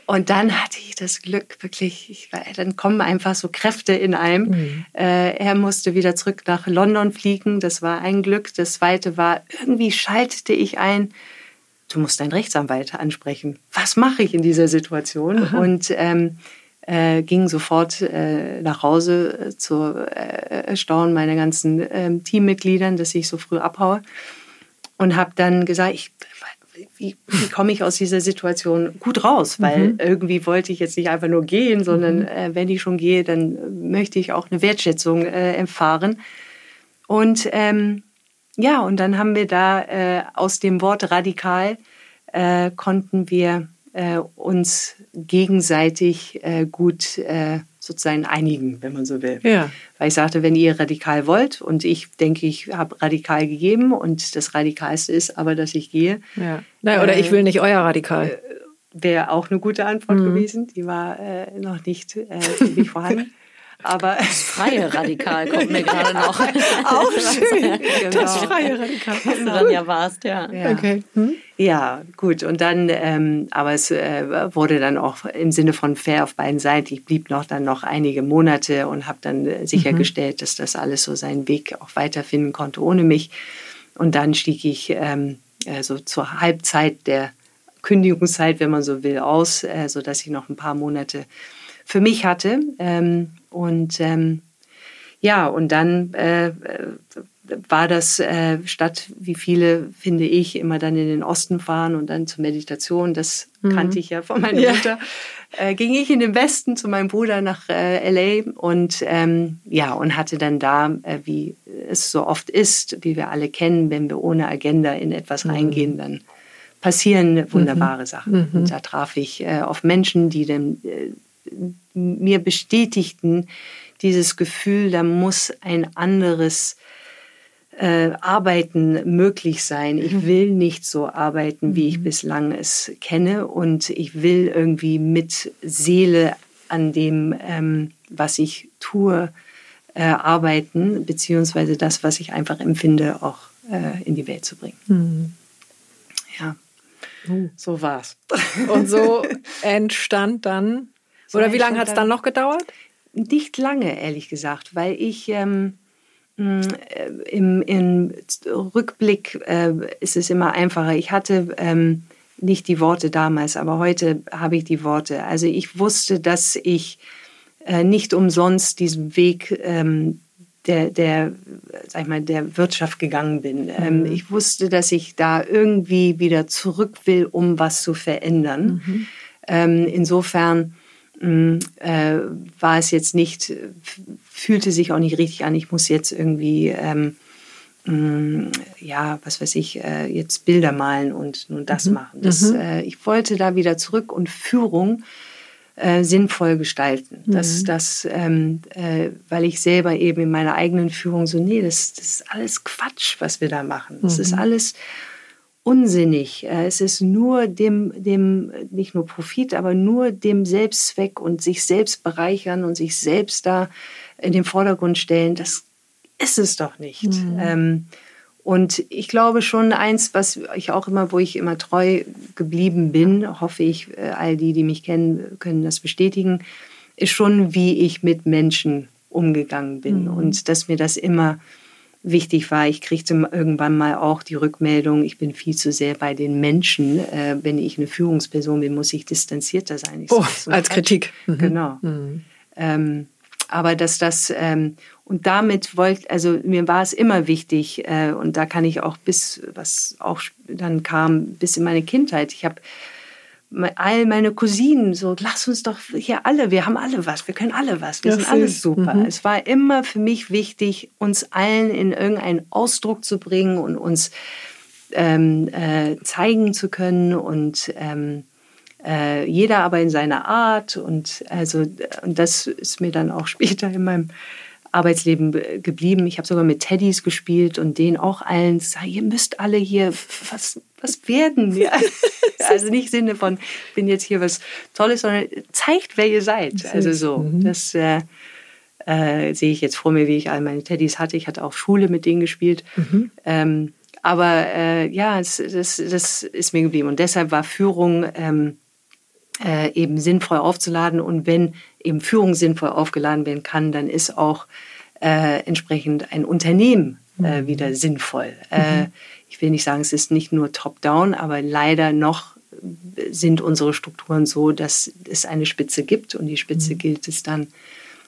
und, dann hatte ich das Glück, wirklich, ich, dann kommen einfach so Kräfte in einem. Mhm. Äh, er musste wieder zurück nach London fliegen, das war ein Glück. Das zweite war, irgendwie schaltete ich ein, du musst deinen Rechtsanwalt ansprechen. Was mache ich in dieser Situation? Aha. Und ähm, äh, ging sofort äh, nach Hause äh, zur äh, Erstaunen meiner ganzen ähm, Teammitgliedern, dass ich so früh abhaue und habe dann gesagt, ich, wie, wie komme ich aus dieser Situation gut raus? Weil mhm. irgendwie wollte ich jetzt nicht einfach nur gehen, sondern mhm. äh, wenn ich schon gehe, dann möchte ich auch eine Wertschätzung äh, erfahren. Und ähm, ja, und dann haben wir da aus dem Wort radikal konnten wir äh, uns gegenseitig äh, gut äh, sozusagen einigen, wenn man so will. Ja. Weil ich sagte, wenn ihr radikal wollt und ich denke, ich habe radikal gegeben und das Radikalste ist aber, dass ich gehe. Ja. Nein, oder ich will nicht euer Radikal. Äh, Wäre auch eine gute Antwort mhm. gewesen. Die war äh, noch nicht, nicht vorhanden. Aber das freie Radikal kommt mir gerade noch. Auch schön. Genau. Das freie Radikal. Was du dann ja warst, ja. Ja, okay. hm? ja gut. Und dann, ähm, aber es äh, wurde dann auch im Sinne von fair auf beiden Seiten. Ich blieb noch dann noch einige Monate und habe dann äh, sichergestellt, mhm. dass das alles so seinen Weg auch weiterfinden konnte ohne mich. Und dann stieg ich ähm, also zur Halbzeit der Kündigungszeit, wenn man so will, aus, äh, sodass ich noch ein paar Monate für mich hatte. Ähm, und ähm, ja, und dann äh, war das äh, statt, wie viele, finde ich, immer dann in den Osten fahren und dann zur Meditation, das mhm. kannte ich ja von meiner ja. Mutter, äh, ging ich in den Westen zu meinem Bruder nach äh, LA und ähm, ja, und hatte dann da, äh, wie es so oft ist, wie wir alle kennen, wenn wir ohne Agenda in etwas mhm. reingehen, dann passieren wunderbare mhm. Sachen. Mhm. Und da traf ich äh, auf Menschen, die dann äh, mir bestätigten dieses Gefühl, da muss ein anderes äh, Arbeiten möglich sein. Ich mhm. will nicht so arbeiten, wie ich mhm. bislang es kenne und ich will irgendwie mit Seele an dem, ähm, was ich tue, äh, arbeiten, beziehungsweise das, was ich einfach empfinde, auch äh, in die Welt zu bringen. Mhm. Ja, uh. so war's. Und so entstand dann oder wie lange hat es dann noch gedauert? Nicht lange, ehrlich gesagt, weil ich ähm, mm, äh, im, im, Rückblick äh, ist es immer einfacher. Ich hatte ähm, nicht die Worte damals, aber heute habe ich die Worte. Also ich wusste, dass ich äh, nicht umsonst diesen Weg ähm, der, der, sag ich mal, der Wirtschaft gegangen bin. Ähm, mhm. ich wusste, dass ich da irgendwie wieder zurück will, um was zu verändern. Mhm. Ähm, insofern äh, war es jetzt nicht, fühlte sich auch nicht richtig an, ich muss jetzt irgendwie, ähm, mh, mm, ja, was weiß ich, äh, jetzt Bilder malen und nun das mhm. machen. Das, mhm. äh, ich wollte da wieder zurück und Führung äh, sinnvoll gestalten. Mhm. Das, das, ähm, äh, weil ich selber eben in meiner eigenen Führung so, nee, das, das ist alles Quatsch, was wir da machen. Das ist mhm. alles unsinnig. Äh, es ist nur dem, dem, nicht nur Profit, aber nur dem Selbstzweck und sich selbst bereichern und sich selbst da in den Vordergrund stellen. Das ist es doch nicht. Mhm. Ähm, und ich glaube schon eins, was ich auch immer, wo ich immer treu geblieben bin, hoffe ich, äh, all die, die mich kennen, können das bestätigen. ist schon, wie ich mit Menschen umgegangen bin mhm. und dass mir das immer wichtig war. Ich kriegte irgendwann mal auch die Rückmeldung, ich bin viel zu sehr bei den Menschen. Äh, wenn ich eine Führungsperson bin, muss ich distanzierter sein. Ich oh, so als Kritik. Mhm. Genau. Mhm. Ähm, aber dass das ähm, und damit wollte, also mir war es immer wichtig äh, und da kann ich auch bis, was auch dann kam, bis in meine Kindheit. Ich habe all meine Cousinen so, lass uns doch hier alle, wir haben alle was, wir können alle was, wir ja, sind alles super. Mhm. Es war immer für mich wichtig, uns allen in irgendeinen Ausdruck zu bringen und uns ähm, äh, zeigen zu können und ähm, äh, jeder aber in seiner Art und also und das ist mir dann auch später in meinem Arbeitsleben geblieben. Ich habe sogar mit Teddys gespielt und denen auch allen gesagt, ihr müsst alle hier was, was werden. Ja. also nicht im Sinne von, ich bin jetzt hier was Tolles, sondern zeigt, wer ihr seid. Also so, mhm. das äh, äh, sehe ich jetzt vor mir, wie ich all meine Teddys hatte. Ich hatte auch Schule mit denen gespielt. Mhm. Ähm, aber äh, ja, das, das, das, ist mir geblieben. Und deshalb war Führung ähm, äh, eben sinnvoll aufzuladen. Und wenn eben Führung sinnvoll aufgeladen werden kann, dann ist auch äh, entsprechend ein Unternehmen äh, mhm. wieder sinnvoll. Mhm. Ich will nicht sagen, es ist nicht nur top-down, aber leider noch sind unsere Strukturen so, dass es eine Spitze gibt und die Spitze mhm. gilt es dann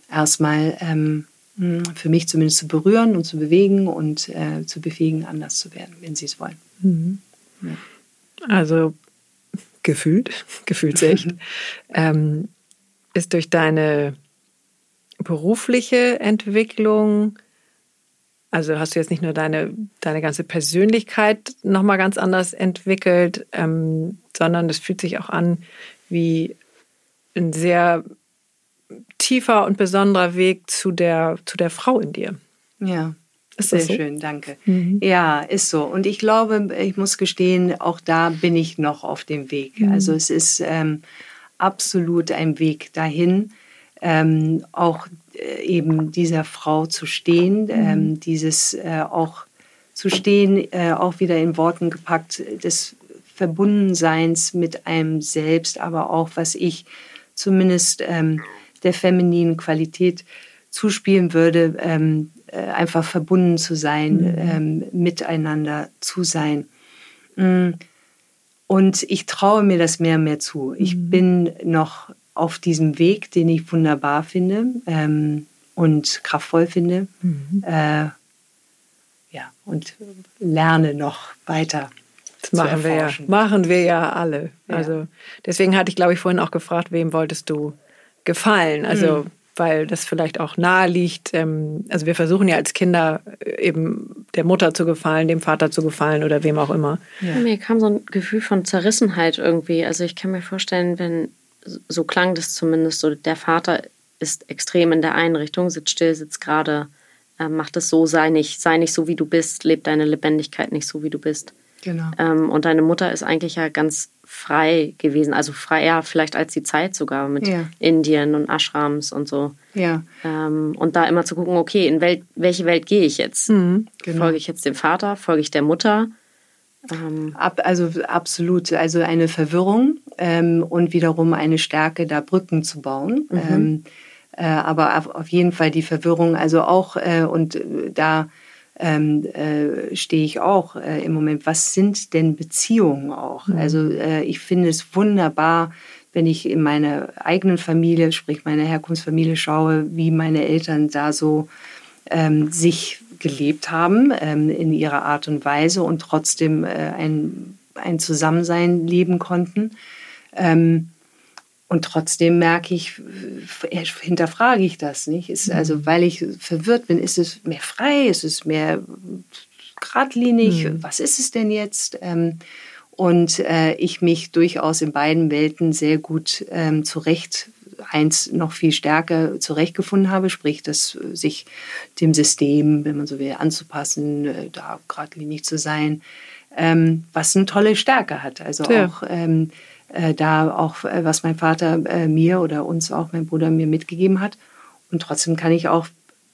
erstmal ähm, hm, für mich zumindest zu berühren und zu bewegen und äh, zu befähigen, anders zu werden, wenn sie es wollen. Mhm. Ja. Also gefühlt, gefühlt echt, ähm, ist durch deine berufliche Entwicklung, also hast du jetzt nicht nur deine, deine ganze Persönlichkeit nochmal ganz anders entwickelt, ähm, sondern es fühlt sich auch an wie ein sehr tiefer und besonderer Weg zu der, zu der Frau in dir. Ja. Ist Sehr so? schön, danke. Mhm. Ja, ist so. Und ich glaube, ich muss gestehen, auch da bin ich noch auf dem Weg. Mhm. Also es ist ähm, absolut ein Weg dahin, ähm, auch eben dieser Frau zu stehen, mhm. ähm, dieses äh, auch zu stehen, äh, auch wieder in Worten gepackt, des Verbundenseins mit einem selbst, aber auch, was ich zumindest ähm, der femininen Qualität zuspielen würde, ähm, äh, einfach verbunden zu sein, mhm. ähm, miteinander zu sein. Mm. Und ich traue mir das mehr und mehr zu. Ich mhm. bin noch auf diesem Weg, den ich wunderbar finde ähm, und kraftvoll finde. Mhm. Äh, ja, und lerne noch weiter. Das machen wir ja, machen wir ja alle. Ja. Also deswegen hatte ich, glaube ich, vorhin auch gefragt, wem wolltest du gefallen? Also mhm weil das vielleicht auch nahe liegt. Ähm, also wir versuchen ja als Kinder äh, eben der Mutter zu gefallen, dem Vater zu gefallen oder wem auch immer. Ja. Mir kam so ein Gefühl von Zerrissenheit irgendwie. Also ich kann mir vorstellen, wenn, so klang das zumindest, so der Vater ist extrem in der Einrichtung, sitzt still, sitzt gerade, äh, macht es so, sei nicht, sei nicht so, wie du bist, lebt deine Lebendigkeit nicht so, wie du bist. Genau. Ähm, und deine Mutter ist eigentlich ja ganz frei gewesen, also freier vielleicht als die Zeit sogar mit ja. Indien und Ashrams und so. Ja. Ähm, und da immer zu gucken, okay, in Welt, welche Welt gehe ich jetzt? Mhm, genau. Folge ich jetzt dem Vater? Folge ich der Mutter? Ähm, Ab, also absolut, also eine Verwirrung ähm, und wiederum eine Stärke, da Brücken zu bauen. Mhm. Ähm, äh, aber auf, auf, jeden Fall die Verwirrung, also auch äh, und äh, da ähm, äh, stehe ich auch äh, im Moment. Was sind denn Beziehungen auch? Mhm. Also äh, ich finde es wunderbar, wenn ich in meine eigenen Familie, sprich meine Herkunftsfamilie schaue, wie meine Eltern da so ähm, sich gelebt haben ähm, in ihrer Art und Weise und trotzdem äh, ein, ein Zusammensein leben konnten. Ähm, und trotzdem merke ich, äh, hinterfrage ich das nicht. Ist, also, mhm. weil ich verwirrt bin, ist es mehr frei, ist es mehr geradlinig? Mhm. Was ist es denn jetzt? Ähm, und äh, ich mich durchaus in beiden Welten sehr gut ähm, zurecht, eins noch viel stärker zurechtgefunden habe, sprich, dass sich dem System, wenn man so will, anzupassen, äh, da geradlinig zu sein, ähm, was eine tolle Stärke hat. Also ja. auch ähm, äh, da auch, äh, was mein Vater äh, mir oder uns auch, mein Bruder mir mitgegeben hat. Und trotzdem kann ich auch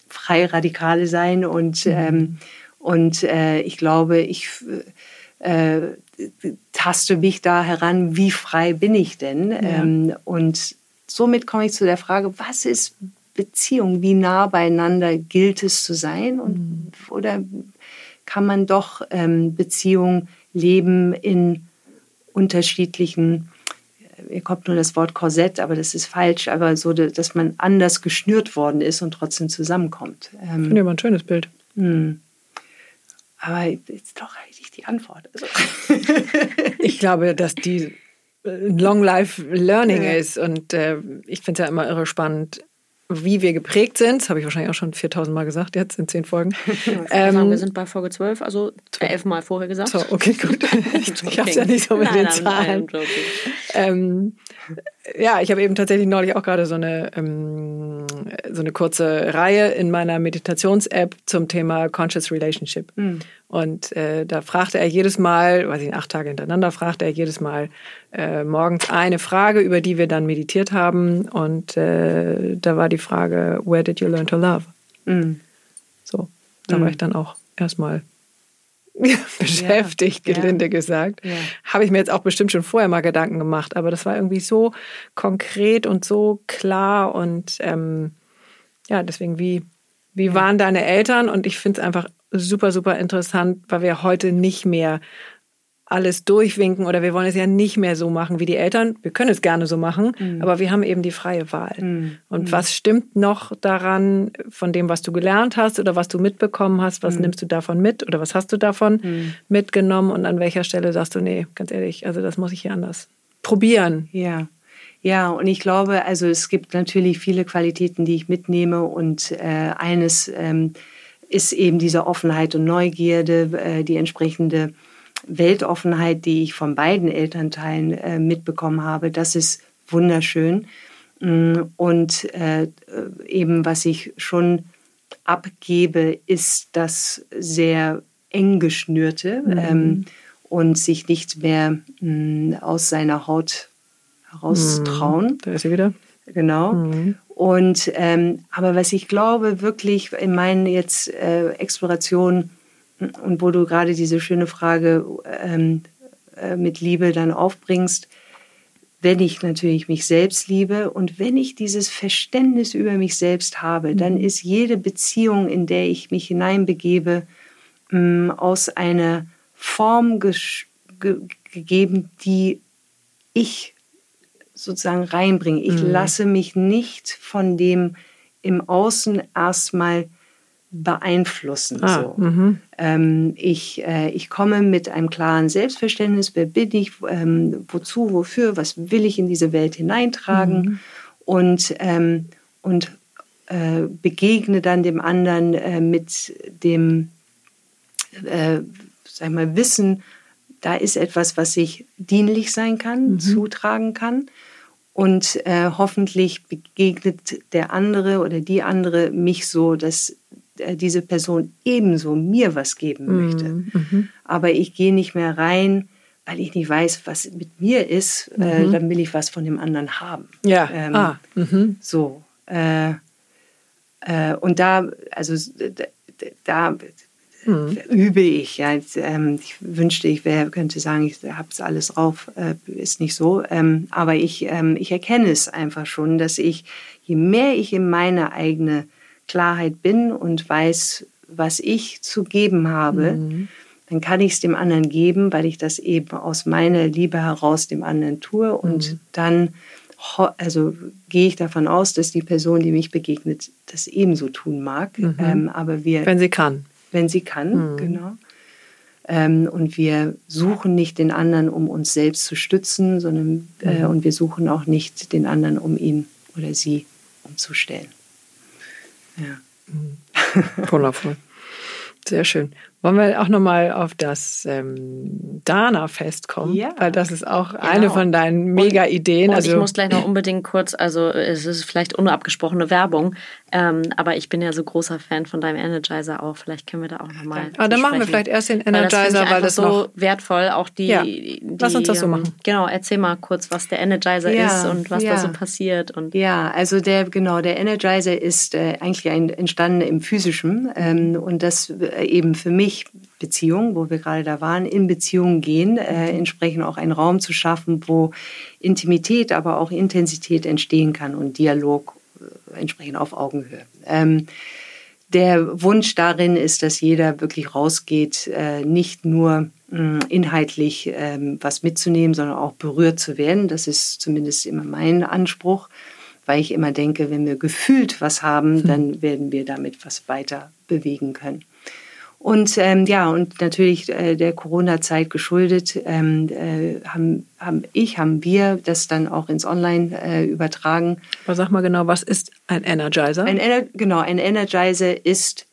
frei radikale sein und, mhm. ähm, und äh, ich glaube, ich äh, taste mich da heran, wie frei bin ich denn? Ja. Ähm, und somit komme ich zu der Frage, was ist Beziehung? Wie nah beieinander gilt es zu sein? Und, mhm. Oder kann man doch ähm, Beziehung leben in unterschiedlichen, mir kommt nur das Wort Korsett, aber das ist falsch, aber so, dass man anders geschnürt worden ist und trotzdem zusammenkommt. Ähm, Finde ich mal ein schönes Bild. Mh. Hm. Aber jetzt doch richtig die Antwort. Also. ich glaube, dass die äh, Long Life Learning ja. ist und äh, ich finde es ja immer irre spannend, wie wir geprägt sind. Das habe ich wahrscheinlich auch schon 4000 Mal gesagt jetzt in zehn Folgen. ähm, sagen, wir sind bei Folge 12, also elf Mal vorher gesagt. So, okay, gut. Ich, ich habe es ja nicht so mit nein, den Zahlen. Nein, ähm, ja, ich habe eben tatsächlich neulich auch gerade so eine, ähm, so eine kurze Reihe in meiner Meditations-App zum Thema Conscious Relationship. Mhm. Und äh, da fragte er jedes Mal, weiß ich acht Tage hintereinander, fragte er jedes Mal äh, morgens eine Frage, über die wir dann meditiert haben. Und äh, da war die Frage, where did you learn to love? Mhm. So, da mhm. war ich dann auch erstmal beschäftigt, ja, gelinde ja. gesagt. Ja. Habe ich mir jetzt auch bestimmt schon vorher mal Gedanken gemacht, aber das war irgendwie so konkret und so klar und ähm, ja, deswegen, wie, wie waren deine Eltern? Und ich finde es einfach super, super interessant, weil wir heute nicht mehr alles durchwinken oder wir wollen es ja nicht mehr so machen wie die Eltern. Wir können es gerne so machen, mhm. aber wir haben eben die freie Wahl. Mhm. Und mhm. was stimmt noch daran von dem, was du gelernt hast oder was du mitbekommen hast? Was mhm. nimmst du davon mit oder was hast du davon mhm. mitgenommen? Und an welcher Stelle sagst du, nee, ganz ehrlich, also das muss ich hier anders probieren? Ja. Ja, und ich glaube, also es gibt natürlich viele Qualitäten, die ich mitnehme und äh, eines ähm, ist eben diese Offenheit und Neugierde, äh, die entsprechende Weltoffenheit, die ich von beiden Elternteilen äh, mitbekommen habe, das ist wunderschön. Mm, und äh, eben was ich schon abgebe, ist das sehr eng geschnürte mhm. ähm, und sich nicht mehr mh, mm, aus seiner Haut heraustrauen. Mhm. Da ist sie wieder. Genau. Mhm. Und ähm, aber was ich glaube wirklich in meinen jetzt äh, Explorationen und wo du gerade diese schöne Frage ähm, äh, mit Liebe dann aufbringst, wenn ich natürlich mich selbst liebe und wenn ich dieses Verständnis über mich selbst habe, mhm. dann ist jede Beziehung, in der ich mich hineinbegebe, ähm, aus einer Form ge gegeben, die ich sozusagen reinbringe. Ich mhm. lasse mich nicht von dem im Außen erstmal beeinflussen. Ah, so. Mhm. Ähm, ich, äh, ich komme mit einem klaren Selbstverständnis, wer bin ich, ähm, wozu, wofür, was will ich in diese Welt hineintragen mhm. und, ähm, und äh, begegne dann dem anderen äh, mit dem äh, sag mal, Wissen, da ist etwas, was ich dienlich sein kann, mhm. zutragen kann. Und äh, hoffentlich begegnet der andere oder die andere mich so, dass diese Person ebenso mir was geben mhm, möchte. Mhm. Aber ich gehe nicht mehr rein, weil ich nicht weiß, was mit mir ist, äh, mhm. äh, dann will ich was von dem anderen haben. Ja. Ähm, ah. Mhm. So. Äh, äh, und da, also da, mhm. übe ich. Ja. Ähm, ich wünschte, ich wär, könnte sagen, ich habe es alles drauf. Äh, ist nicht so. Ähm, aber ich, ähm, ich erkenne es einfach schon, dass ich, je mehr ich in meine eigene Klarheit bin und weiß, was ich zu geben habe, mhm. dann kann ich es dem anderen geben, weil ich das eben aus meiner Liebe heraus dem anderen tue. Und mhm. dann also gehe ich davon aus, dass die Person, die mich begegnet, das ebenso tun mag. Mhm. Ähm, aber wir, wenn sie kann. Wenn sie kann, mhm. genau. Ähm, und wir suchen nicht den anderen, um uns selbst zu stützen, sondern äh, mhm. und wir suchen auch nicht den anderen, um ihn oder sie umzustellen. Ja. Mhm. Wundervoll. Sehr schön. Wollen wir auch nochmal auf das ähm, Dana-Fest kommen? Ja. Weil das ist auch genau. eine von deinen Mega-Ideen. Und, also, ich muss gleich noch unbedingt kurz, also es ist vielleicht unabgesprochene Werbung, ähm, aber ich bin ja so großer Fan von deinem Energizer auch. Vielleicht können wir da auch nochmal. Ah, dann machen wir vielleicht erst den Energizer, weil das, weil das so wertvoll auch die, ja. die, Lass uns das so machen. Genau, erzähl mal kurz, was der Energizer ja. ist und was ja. da so passiert. Und ja, also der genau der Energizer ist äh, eigentlich ein, entstanden im physischen ähm, und das äh, eben für mich Beziehung, wo wir gerade da waren, in Beziehung gehen, äh, mhm. entsprechend auch einen Raum zu schaffen, wo Intimität, aber auch Intensität entstehen kann und Dialog äh, entsprechend auf Augenhöhe. Ähm, der Wunsch darin ist, dass jeder wirklich rausgeht, äh, nicht nur mh, inhaltlich ähm, was mitzunehmen, sondern auch berührt zu werden. Das ist zumindest immer mein Anspruch, weil ich immer denke, wenn wir gefühlt was haben, hm. dann werden wir damit was weiter bewegen können. Und ähm, ja, und natürlich äh, der Corona-Zeit geschuldet, ähm, äh, haben, haben ich, haben wir das dann auch ins Online äh, übertragen. Aber sag mal genau, was ist ein Energizer? Ein Ener genau, ein Energizer ist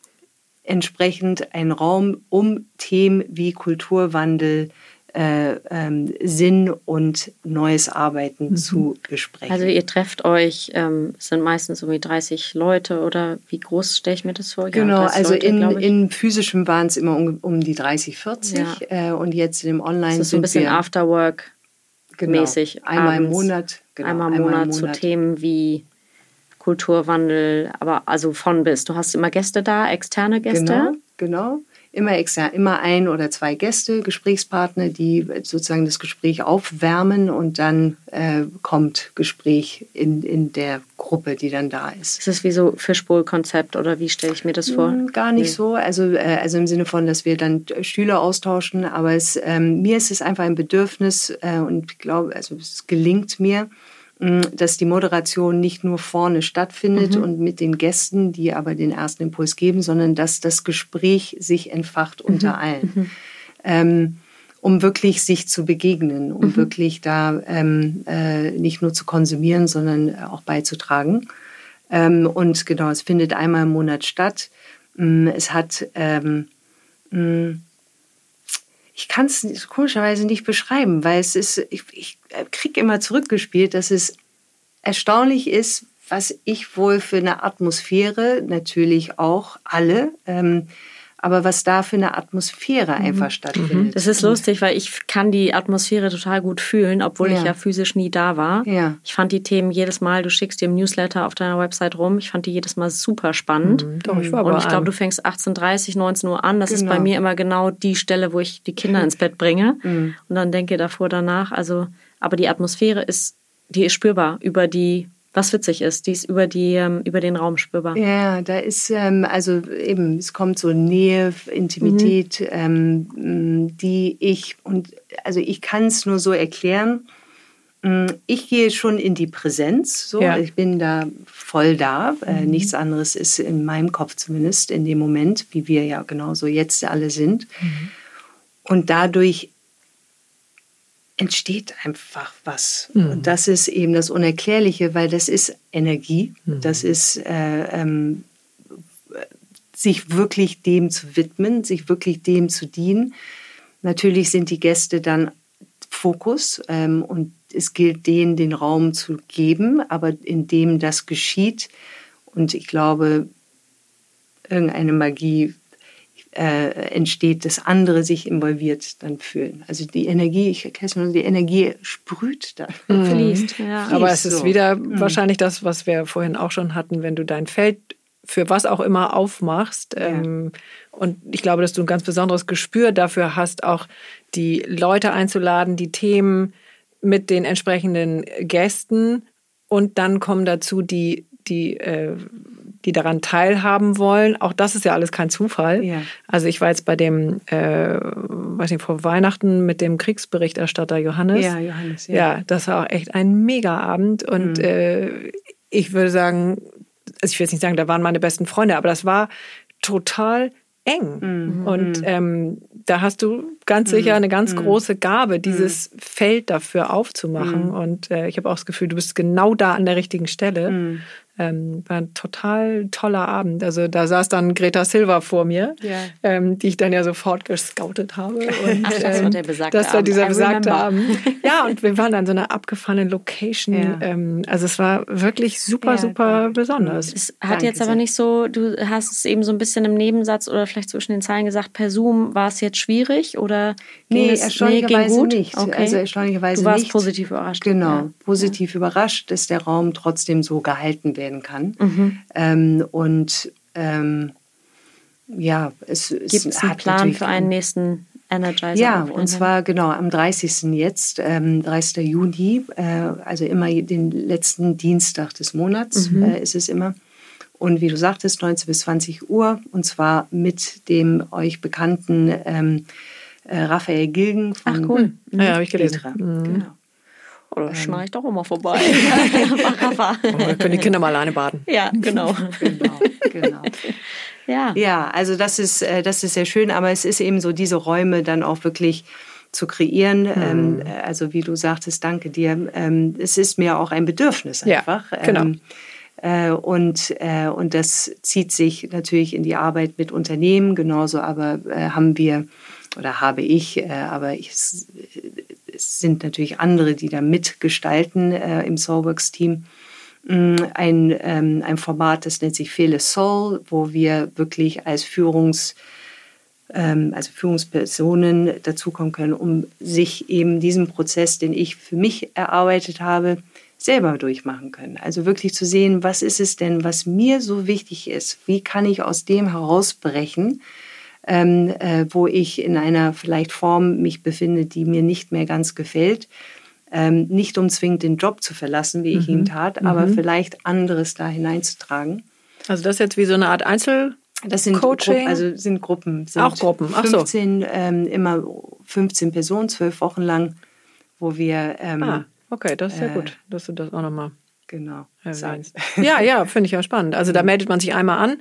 entsprechend ein Raum, um Themen wie Kulturwandel, äh, ähm, Sinn und neues Arbeiten mhm. zu besprechen. Also ihr trefft euch, ähm, sind meistens irgendwie 30 Leute oder wie groß stelle ich mir das vor? Genau, ja, also Leute, in, in physischem waren es immer um, um, die 30, 40 ja. äh, und jetzt im Online das ist so ein bisschen Afterwork genau, mäßig. Einmal im Monat. Genau, einmal, im Monat, Monat zu Themen wie Kulturwandel, aber also von bis. Du hast immer Gäste da, externe Gäste? Genau, genau immer extern, immer ein oder zwei Gäste, Gesprächspartner, die sozusagen das Gespräch aufwärmen und dann äh, kommt Gespräch in, in der Gruppe, die dann da ist. Ist das wie so Fishbowl-Konzept oder wie stelle ich mir das vor? Hm, gar nicht nee. so, also, äh, also im Sinne von, dass wir dann Stühle austauschen, aber es, ähm, mir ist es einfach ein Bedürfnis äh, und ich glaube, also es gelingt mir, dass die Moderation nicht nur vorne stattfindet mhm. und mit den Gästen, die aber den ersten Impuls geben, sondern dass das Gespräch sich entfacht mhm. unter allen. Mhm. Ähm, um wirklich sich zu begegnen, um mhm. wirklich da ähm, äh, nicht nur zu konsumieren, sondern auch beizutragen. Ähm, und genau, es findet einmal im Monat statt. Mm, es hat ähm, mm, ich kann es komischerweise nicht beschreiben, weil es ist, ich, ich kriege immer zurückgespielt, dass es erstaunlich ist, was ich wohl für eine Atmosphäre, natürlich auch alle, ähm, aber was da für eine Atmosphäre mhm. einfach stattfindet. Das ist lustig, weil ich kann die Atmosphäre total gut fühlen, obwohl ja. ich ja physisch nie da war. Ja. Ich fand die Themen jedes Mal, du schickst dir im Newsletter auf deiner Website rum, ich fand die jedes Mal super spannend. Mhm, doch, ich war Und ich glaube, du fängst 18.30, 19 Uhr an. Das genau. ist bei genau. mir immer genau die Stelle, wo ich die Kinder ins Bett bringe. Mhm. Und dann denke davor, danach. Also, aber die Atmosphäre ist, die ist spürbar über die was witzig ist, die ist über, die, ähm, über den Raum spürbar. Ja, da ist, ähm, also eben, es kommt so Nähe, Intimität, mhm. ähm, die ich, und also ich kann es nur so erklären, ich gehe schon in die Präsenz, so, ja. ich bin da voll da. Äh, mhm. nichts anderes ist in meinem Kopf zumindest in dem Moment, wie wir ja genauso jetzt alle sind. Mhm. Und dadurch entsteht einfach was. Mhm. Und das ist eben das Unerklärliche, weil das ist Energie, mhm. das ist äh, ähm, sich wirklich dem zu widmen, sich wirklich dem zu dienen. Natürlich sind die Gäste dann Fokus ähm, und es gilt denen den Raum zu geben, aber indem das geschieht und ich glaube, irgendeine Magie äh, entsteht, dass andere sich involviert dann fühlen. Also die Energie, ich kenne nur, die Energie sprüht da. Mhm. Fließt, ja. Aber es ist so. wieder mhm. wahrscheinlich das, was wir vorhin auch schon hatten, wenn du dein Feld für was auch immer aufmachst. Ja. Ähm, und ich glaube, dass du ein ganz besonderes Gespür dafür hast, auch die Leute einzuladen, die Themen mit den entsprechenden Gästen und dann kommen dazu die, die äh, die daran teilhaben wollen. Auch das ist ja alles kein Zufall. Ja. Also ich war jetzt bei dem, äh, weiß nicht, vor Weihnachten mit dem Kriegsberichterstatter Johannes. Ja, Johannes. Ja, ja das war auch echt ein Mega-Abend. Und mhm. äh, ich würde sagen, also ich will jetzt nicht sagen, da waren meine besten Freunde, aber das war total eng. Mhm. Und mhm. ähm, da hast du ganz sicher mhm. eine ganz mhm. große Gabe, dieses Feld dafür aufzumachen. Und äh, ich habe auch das Gefühl, du bist genau da an der richtigen Stelle. Ähm, war ein total toller Abend. Also da saß dann Greta Silva vor mir, yeah. ähm, die ich dann ja sofort gescoutet habe. Und, Ach, das war der besagte Das war dieser besagte Abend. Ja, und wir waren an so einer abgefahrenen Location. Yeah. Ähm, also es war wirklich super, yeah, super besonders. Es hat Danke jetzt aber nicht so, du hast es eben so ein bisschen im Nebensatz oder vielleicht zwischen den Zeilen gesagt, per Zoom war es jetzt schwierig oder ging nee, es, erstaunlicherweise nee, nicht. Okay. Also erstaunlicherweise du warst nicht. positiv überrascht. Genau, ja. positiv ja. überrascht, dass der Raum trotzdem so gehalten wird werden kann. Mhm. Ähm, und ähm, ja, es, Gibt es einen Plan für einen nächsten Energizer? Ja, und zwar genau am 30. jetzt, ähm, 30. Juni, äh, also immer den letzten Dienstag des Monats mhm. äh, ist es immer. Und wie du sagtest, 19 bis 20 Uhr und zwar mit dem euch bekannten ähm, äh, Raphael Gilgen von Ach cool, mhm. ja, habe ich gelesen. Mhm. Genau. Oder ähm, schneide ich doch immer vorbei. oh, können die Kinder mal alleine baden. Ja, genau. genau, genau. Ja. ja, also das ist, äh, das ist sehr schön, aber es ist eben so, diese Räume dann auch wirklich zu kreieren. Mhm. also wie du sagtest, danke dir. Ähm, es ist mir auch ein Bedürfnis einfach. Ja, genau. Ähm, äh, und, und das zieht sich natürlich in die Arbeit mit Unternehmen genauso, aber haben wir oder habe ich, aber ich, es sind natürlich andere, die da mitgestalten im Soulworks-Team Mm, ein, ähm, ein Format, das nennt sich Fele Soul, wo wir wirklich als Führungs, also Führungspersonen dazukommen können, um sich eben diesen Prozess, den ich für mich erarbeitet habe, selber durchmachen können. Also wirklich zu sehen, was ist es denn, was mir so wichtig ist? Wie kann ich aus dem herausbrechen, ähm, äh, wo ich in einer vielleicht Form mich befinde, die mir nicht mehr ganz gefällt? ähm, nicht um zwingend den Job zu verlassen, wie ich ihn mhm. tat, aber mhm. vielleicht anderes da hineinzutragen. Also das ist jetzt wie so eine Art Einzel das sind Coaching? Gruppen, also sind Gruppen. Sind auch Gruppen, ach 15, so. Ähm, immer 15 Personen, zwölf Wochen lang, wo wir... Ähm, ah, okay, das ist sehr äh, gut, dass du das auch nochmal genau, erwähnst. Ja, ja, finde ich ja spannend. Also da mhm. meldet man sich einmal an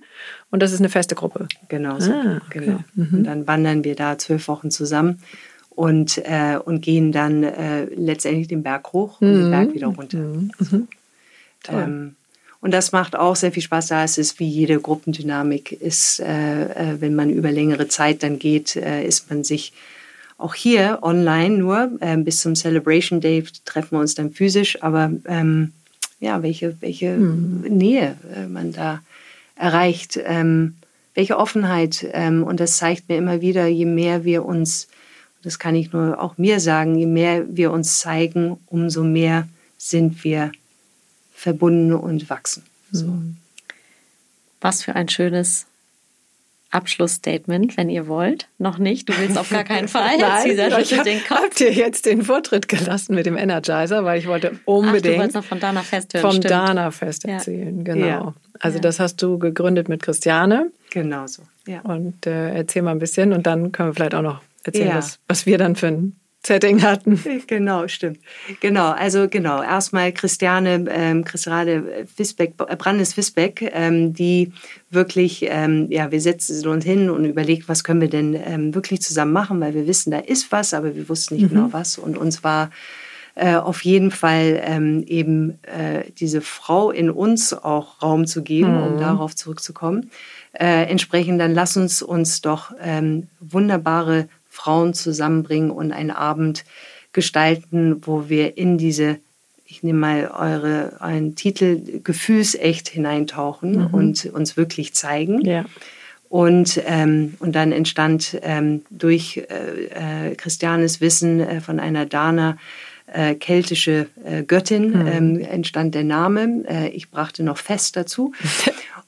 und das ist eine feste Gruppe. Genau, so, ah, okay. genau. Mhm. Und dann wandern wir da zwölf Wochen zusammen und, äh, und gehen dann äh, letztendlich den Berg hoch und mhm. den Berg wieder runter. Mhm. mhm. Ähm, und das macht auch sehr viel Spaß. Da ist es wie jede Gruppendynamik ist, äh, äh, wenn man über längere Zeit dann geht, äh, ist man sich auch hier online nur äh, bis zum Celebration Day treffen wir uns dann physisch. Aber ähm, ja, welche, welche mhm. Nähe man da erreicht, ähm, welche Offenheit. Ähm, und das zeigt mir immer wieder, je mehr wir uns das kann ich nur auch mir sagen, je mehr wir uns zeigen, umso mehr sind wir verbunden und wachsen. So. Mhm. Was für ein schönes Abschlussstatement, wenn ihr wollt. Noch nicht, du willst auf gar keinen Fall. Nein, ich hab, den Kopf. habt ihr jetzt den Vortritt gelassen mit dem Energizer, weil ich wollte unbedingt Ach, du noch von Dana Fest hören, Vom stimmt. Dana Fest erzählen, ja. genau. Ja. Also ja. das hast du gegründet mit Christiane. Genau so, ja. Und äh, erzähl mal ein bisschen und dann können wir vielleicht auch noch Erzähl ja. was, was wir dann für ein Setting hatten. Genau, stimmt. Genau, also genau. Erstmal Christiane, ähm, Christiane Fisbeck, äh, Brandes Fisbeck, ähm, die wirklich, ähm, ja, wir setzen uns hin und überlegt, was können wir denn ähm, wirklich zusammen machen, weil wir wissen, da ist was, aber wir wussten nicht mhm. genau was. Und uns war äh, auf jeden Fall ähm, eben äh, diese Frau in uns auch Raum zu geben, mhm. um darauf zurückzukommen. Äh, entsprechend dann lass uns uns doch ähm, wunderbare Frauen zusammenbringen und einen Abend gestalten, wo wir in diese, ich nehme mal eure, euren Titel, gefühlsecht hineintauchen mhm. und uns wirklich zeigen. Ja. Und, ähm, und dann entstand ähm, durch äh, äh, Christianes Wissen äh, von einer Dana äh, keltische äh, Göttin mhm. ähm, entstand der Name. Äh, ich brachte noch Fest dazu.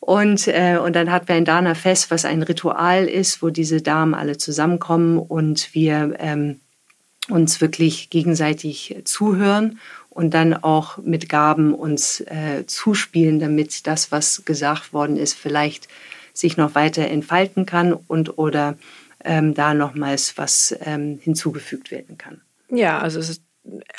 Und, äh, und dann hatten wir ein Dana-Fest, was ein Ritual ist, wo diese Damen alle zusammenkommen und wir ähm, uns wirklich gegenseitig zuhören und dann auch mit Gaben uns äh, zuspielen, damit das, was gesagt worden ist, vielleicht sich noch weiter entfalten kann und oder ähm, da nochmals was ähm, hinzugefügt werden kann. Ja, also es ist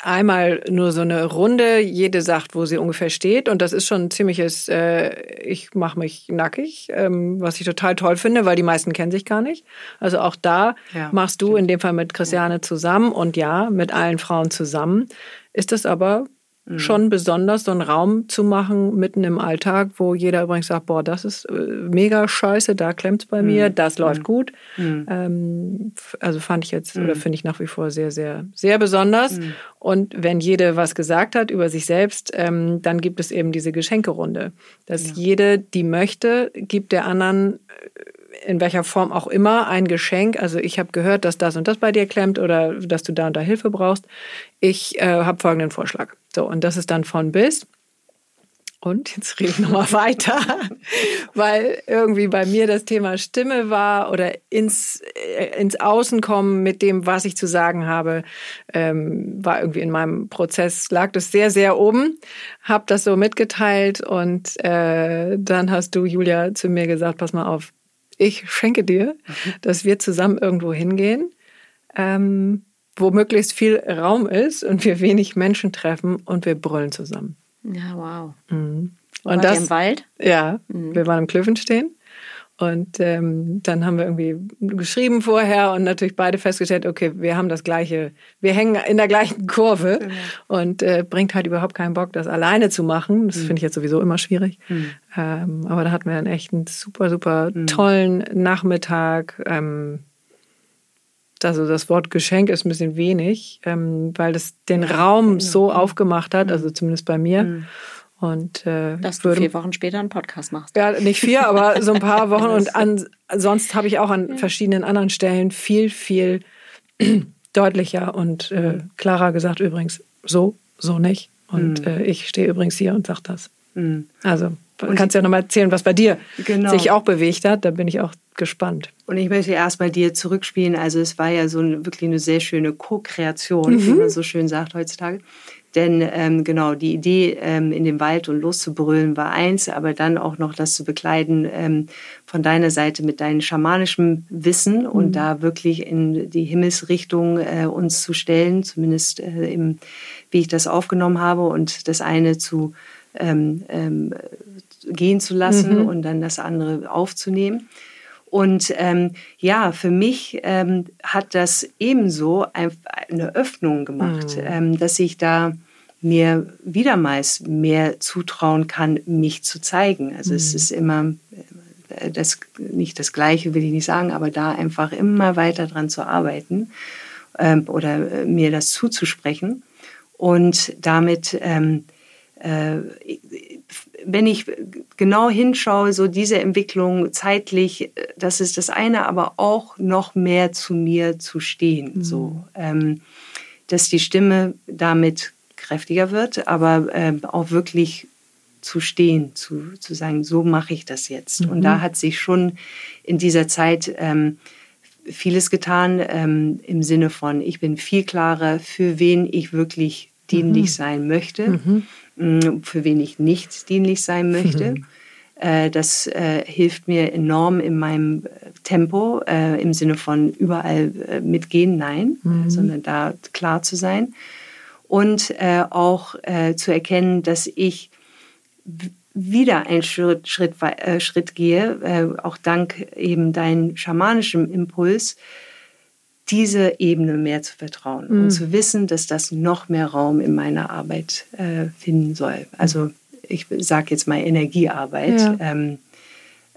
einmal nur so eine Runde, jede sagt, wo sie ungefähr steht. Und das ist schon ein ziemliches, äh, ich mache mich nackig, ähm, was ich total toll finde, weil die meisten kennen sich gar nicht. Also auch da ja, machst du stimmt. in dem Fall mit Christiane zusammen und ja, mit allen Frauen zusammen. Ist das aber Mhm. schon besonders, so einen Raum zu machen mitten im Alltag, wo jeder übrigens sagt, boah, das ist äh, mega scheiße, da klemmt es bei mhm. mir, das läuft mhm. gut. Mhm. Ähm, also fand ich jetzt oder mhm. finde ich nach wie vor sehr, sehr, sehr besonders. Mhm. Und wenn jede was gesagt hat über sich selbst, ähm, dann gibt es eben diese Geschenkerunde, dass ja. jede, die möchte, gibt der anderen äh, in welcher Form auch immer ein Geschenk. Also ich habe gehört, dass das und das bei dir klemmt oder dass du da und da Hilfe brauchst. Ich äh, habe folgenden Vorschlag. So, und das ist dann von bis. und jetzt rede ich nochmal weiter, weil irgendwie bei mir das Thema Stimme war oder ins, äh, ins Außen kommen mit dem, was ich zu sagen habe, ähm, war irgendwie in meinem Prozess, lag das sehr, sehr oben, habe das so mitgeteilt und äh, dann hast du, Julia, zu mir gesagt, pass mal auf, ich schenke dir, mhm. dass wir zusammen irgendwo hingehen, ähm, wo möglichst viel Raum ist und wir wenig Menschen treffen und wir brüllen zusammen. Ja, wow. Mhm. Und Wart das, im Wald? Ja, mhm. wir waren im Klövenstehen. Und ähm, dann haben wir irgendwie geschrieben vorher und natürlich beide festgestellt, okay, wir haben das gleiche, wir hängen in der gleichen Kurve genau. und äh, bringt halt überhaupt keinen Bock, das alleine zu machen. Das mhm. finde ich jetzt sowieso immer schwierig. Mhm. Ähm, aber da hatten wir einen echt einen super, super mhm. tollen Nachmittag. Ähm, also das Wort Geschenk ist ein bisschen wenig, ähm, weil das den Raum genau. so aufgemacht hat, also zumindest bei mir. Und, äh, Dass du würde, vier Wochen später einen Podcast machst. Ja, nicht vier, aber so ein paar Wochen. und an, sonst habe ich auch an verschiedenen anderen Stellen viel, viel deutlicher und äh, klarer gesagt, übrigens, so, so nicht. Und mhm. äh, ich stehe übrigens hier und sage das. Mhm. Also Du kannst ja nochmal erzählen, was bei dir genau. sich auch bewegt hat. Da bin ich auch gespannt. Und ich möchte erst bei dir zurückspielen. Also es war ja so eine, wirklich eine sehr schöne Co-Kreation, mhm. wie man so schön sagt heutzutage. Denn ähm, genau, die Idee, ähm, in den Wald und loszubrüllen, war eins, aber dann auch noch das zu bekleiden ähm, von deiner Seite mit deinem schamanischen Wissen mhm. und da wirklich in die Himmelsrichtung äh, uns zu stellen, zumindest äh, im, wie ich das aufgenommen habe und das eine zu ähm, ähm, gehen zu lassen mhm. und dann das andere aufzunehmen. Und ähm, ja, für mich ähm, hat das ebenso eine Öffnung gemacht, mhm. ähm, dass ich da mir wieder meist mehr zutrauen kann, mich zu zeigen. Also mhm. es ist immer äh, das nicht das Gleiche, will ich nicht sagen, aber da einfach immer weiter dran zu arbeiten ähm, oder äh, mir das zuzusprechen und damit ähm, äh, wenn ich genau hinschaue, so diese Entwicklung zeitlich, das ist das eine, aber auch noch mehr zu mir zu stehen, mhm. so, ähm, dass die Stimme damit kräftiger wird, aber ähm, auch wirklich zu stehen, zu, zu sagen, so mache ich das jetzt. Mhm. Und da hat sich schon in dieser Zeit ähm, vieles getan ähm, im Sinne von, ich bin viel klarer, für wen ich wirklich dienlich mhm. sein möchte. Mhm. Mm, für wen ich nicht dienlich sein möchte. Mhm. Äh, das äh, hilft mir enorm in meinem Tempo, äh, im Sinne von überall mitgehen, nein, mhm. sondern da klar zu sein. Und auch zu erkennen, dass ich wieder einen Schritt, Schritt, Schritt gehe, auch dank eben deinem schamanischen Impuls, diese Ebene mehr zu vertrauen mhm. und zu wissen, dass das noch mehr Raum in meiner Arbeit äh, finden soll. Also ich sage jetzt mal Energiearbeit, ja. ähm,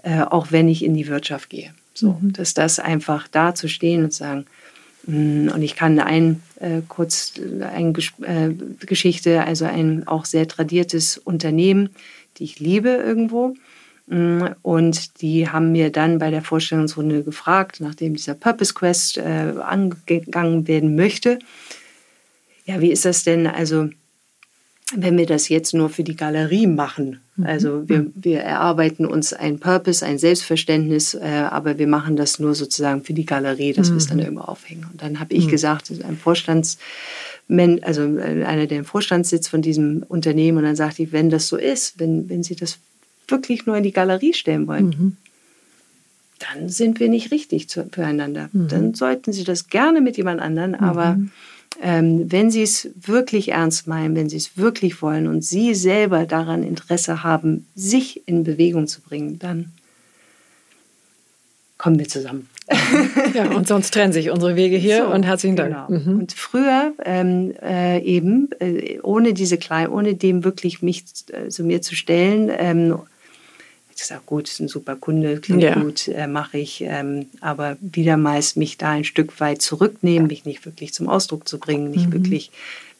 äh, auch wenn ich in die Wirtschaft gehe. So, mhm. dass das einfach da zu stehen und sagen, mh, mm, und ich kann ein äh, kurz eine äh, Geschichte, also ein auch sehr tradiertes Unternehmen, die ich liebe irgendwo, Mm, und die haben mir dann bei der Vorstellungsrunde gefragt, nachdem dieser Purpose Quest äh, angegangen werden möchte, ja, wie ist das denn, also wenn wir das jetzt nur für die Galerie machen? Mhm. Also wir, wir erarbeiten uns ein Purpose, ein Selbstverständnis, äh, aber wir machen das nur sozusagen für die Galerie, dass mhm. wir es dann mhm. irgendwo aufhängen. Und dann habe ich mhm. gesagt, ein Vorstands also äh, einer, der im Vorstand sitzt von diesem Unternehmen, und dann sagte ich, wenn das so ist, wenn, wenn Sie das wirklich nur in die Galerie stellen wollen, mhm. dann sind wir nicht richtig zu, füreinander. Mhm. Dann sollten Sie das gerne mit jemand anderen, mhm. aber ähm, wenn Sie es wirklich ernst meinen, wenn Sie es wirklich wollen und Sie selber daran Interesse haben, sich in Bewegung zu bringen, dann kommen wir zusammen. ja, und sonst trennen sich unsere Wege hier so, und herzlichen Dank. Genau. Mhm. Und früher ähm, äh, eben, äh, ohne diese Klein, ohne dem wirklich mich äh, zu mir zu stellen, ähm, ich sage, gut, ist ein super Kunde, klingt ja. gut, äh, mache ich, ähm, aber wieder meist mich da ein Stück weit zurücknehmen, mich nicht wirklich zum Ausdruck zu bringen, nicht mhm. wirklich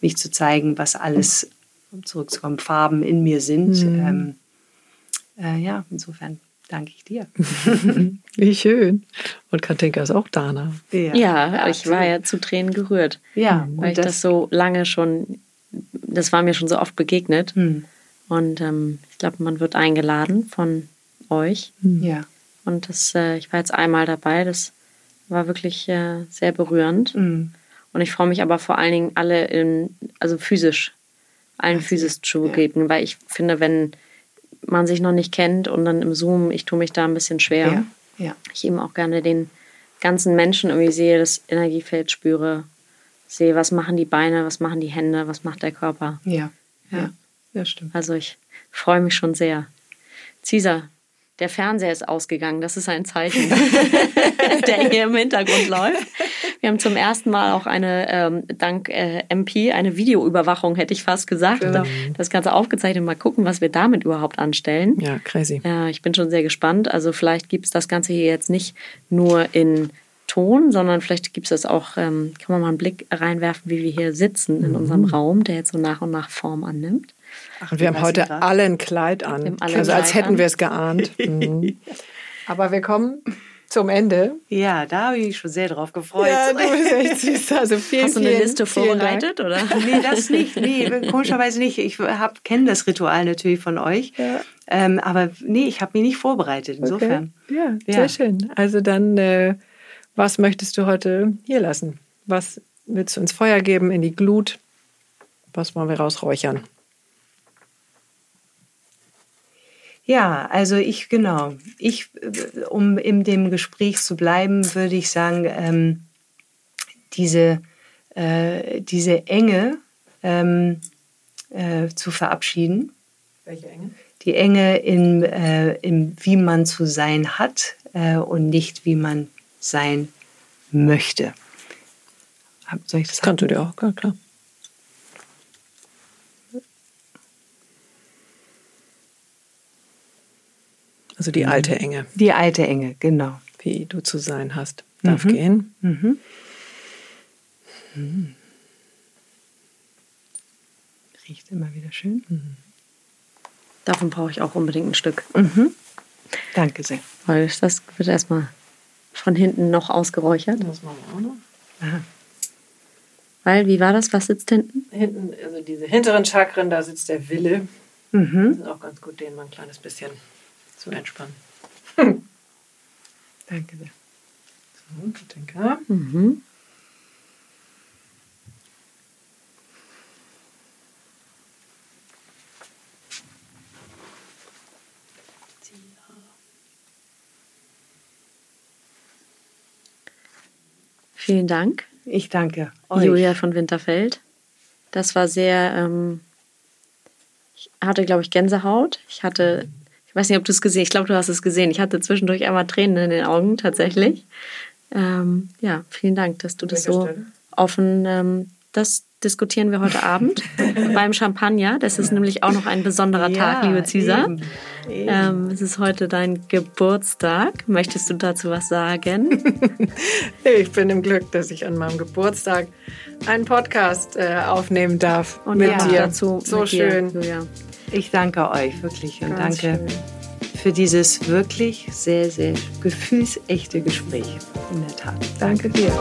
mich zu zeigen, was alles, um zurückzukommen, Farben in mir sind. Mhm. Ähm, äh, ja, insofern danke ich dir. Wie schön. Und Katinka ist auch Dana. Ja, ja ich war ja zu Tränen gerührt. Ja. Weil ich das, das, so lange schon, das war mir schon so oft begegnet. Mhm. Und ähm, ich glaube, man wird eingeladen von euch. Ja. Und das, äh, ich war jetzt einmal dabei. Das war wirklich äh, sehr berührend. Mhm. Und ich freue mich aber vor allen Dingen alle in, also physisch, allen physisch zu begegnen, weil ich finde, wenn man sich noch nicht kennt und dann im Zoom, ich tue mich da ein bisschen schwer. Ja. Ja. Ich eben auch gerne den ganzen Menschen irgendwie sehe, das Energiefeld spüre, sehe, was machen die Beine, was machen die Hände, was macht der Körper. Ja. Ja. Ja. Das stimmt. Also ich freue mich schon sehr. Caesar, der Fernseher ist ausgegangen. Das ist ein Zeichen, der hier im Hintergrund läuft. Wir haben zum ersten Mal auch eine, ähm, dank äh, MP, eine Videoüberwachung, hätte ich fast gesagt. Genau. Das Ganze aufgezeichnet. Mal gucken, was wir damit überhaupt anstellen. Ja, crazy. Äh, ich bin schon sehr gespannt. Also vielleicht gibt es das Ganze hier jetzt nicht nur in Ton, sondern vielleicht gibt es das auch, ähm, kann man mal einen Blick reinwerfen, wie wir hier sitzen in unserem Raum, der jetzt so nach und nach Form annimmt. Und wir haben heute Grad. alle ein Kleid an. Also als Kleid hätten wir es geahnt. Mhm. Aber wir kommen zum Ende. Ja, da habe ich mich schon sehr drauf gefreut. Ja, du bist echt süß. Also vielen, Hast du eine vielen, Liste vorbereitet, oder? Nee, das nicht. Nee, komischerweise nicht. Ich kenne das Ritual natürlich von euch. Ja. Ähm, aber nee, ich habe mich nicht vorbereitet. Insofern. Okay. Ja, Ja. sehr schön. Also dann, äh, was möchtest du heute hier lassen? Was willst du ins Feuer geben, in die Glut? Was wollen wir rausräuchern? Ja, also ich, genau. Ich, äh, um in dem Gespräch zu bleiben, würde ich sagen, ähm, diese, äh, diese Enge ähm, äh, zu verabschieden. Welche Enge? Die Enge in, äh, in wie man zu sein hat äh, und nicht wie man sein möchte. Soll ich das Kannst du dir auch, klar. klar. Also die alte Enge, Die alte Enge, genau. wie du zu sein hast, darf gehen. Mhm. Riecht immer wieder schön. Davon brauche ich auch unbedingt ein Stück. Danke sehr. Weil das wird erstmal von hinten noch ausgeräuchert. Das machen wir auch noch. Aha. Weil, wie war das? Was sitzt hinten? Hinten, also diese hinteren Chakren, da sitzt der Wille. Mhm. Das ist auch ganz gut, den mal ein kleines bisschen zu entspannen. Danke sehr. So, Katinka. Mhm. Vielen Dank, Ich danke euch. Julia von Winterfeld. Das war sehr, ähm, ich hatte, glaube ich, Gänsehaut. Ich hatte, weiß nicht, ob du es gesehen Ich glaube, du hast es gesehen. Ich hatte zwischendurch einmal Tränen in den Augen, tatsächlich. Ähm, ja, vielen Dank, dass du das so Stelle? offen, ähm, das diskutieren wir heute Abend beim Champagner. Das ist nämlich auch noch ein besonderer Tag, liebe Cesar. eben. Eben. Ähm, es ist heute dein Geburtstag. Möchtest du dazu was sagen? Ich bin im Glück, dass ich an meinem Geburtstag einen Podcast äh, aufnehmen darf Und mit ja, dir. dazu so dir, schön. Julia. Ich danke euch wirklich und Ganz danke schön. für dieses wirklich sehr, sehr gefühlsechte Gespräch. In der Tat. Danke dir.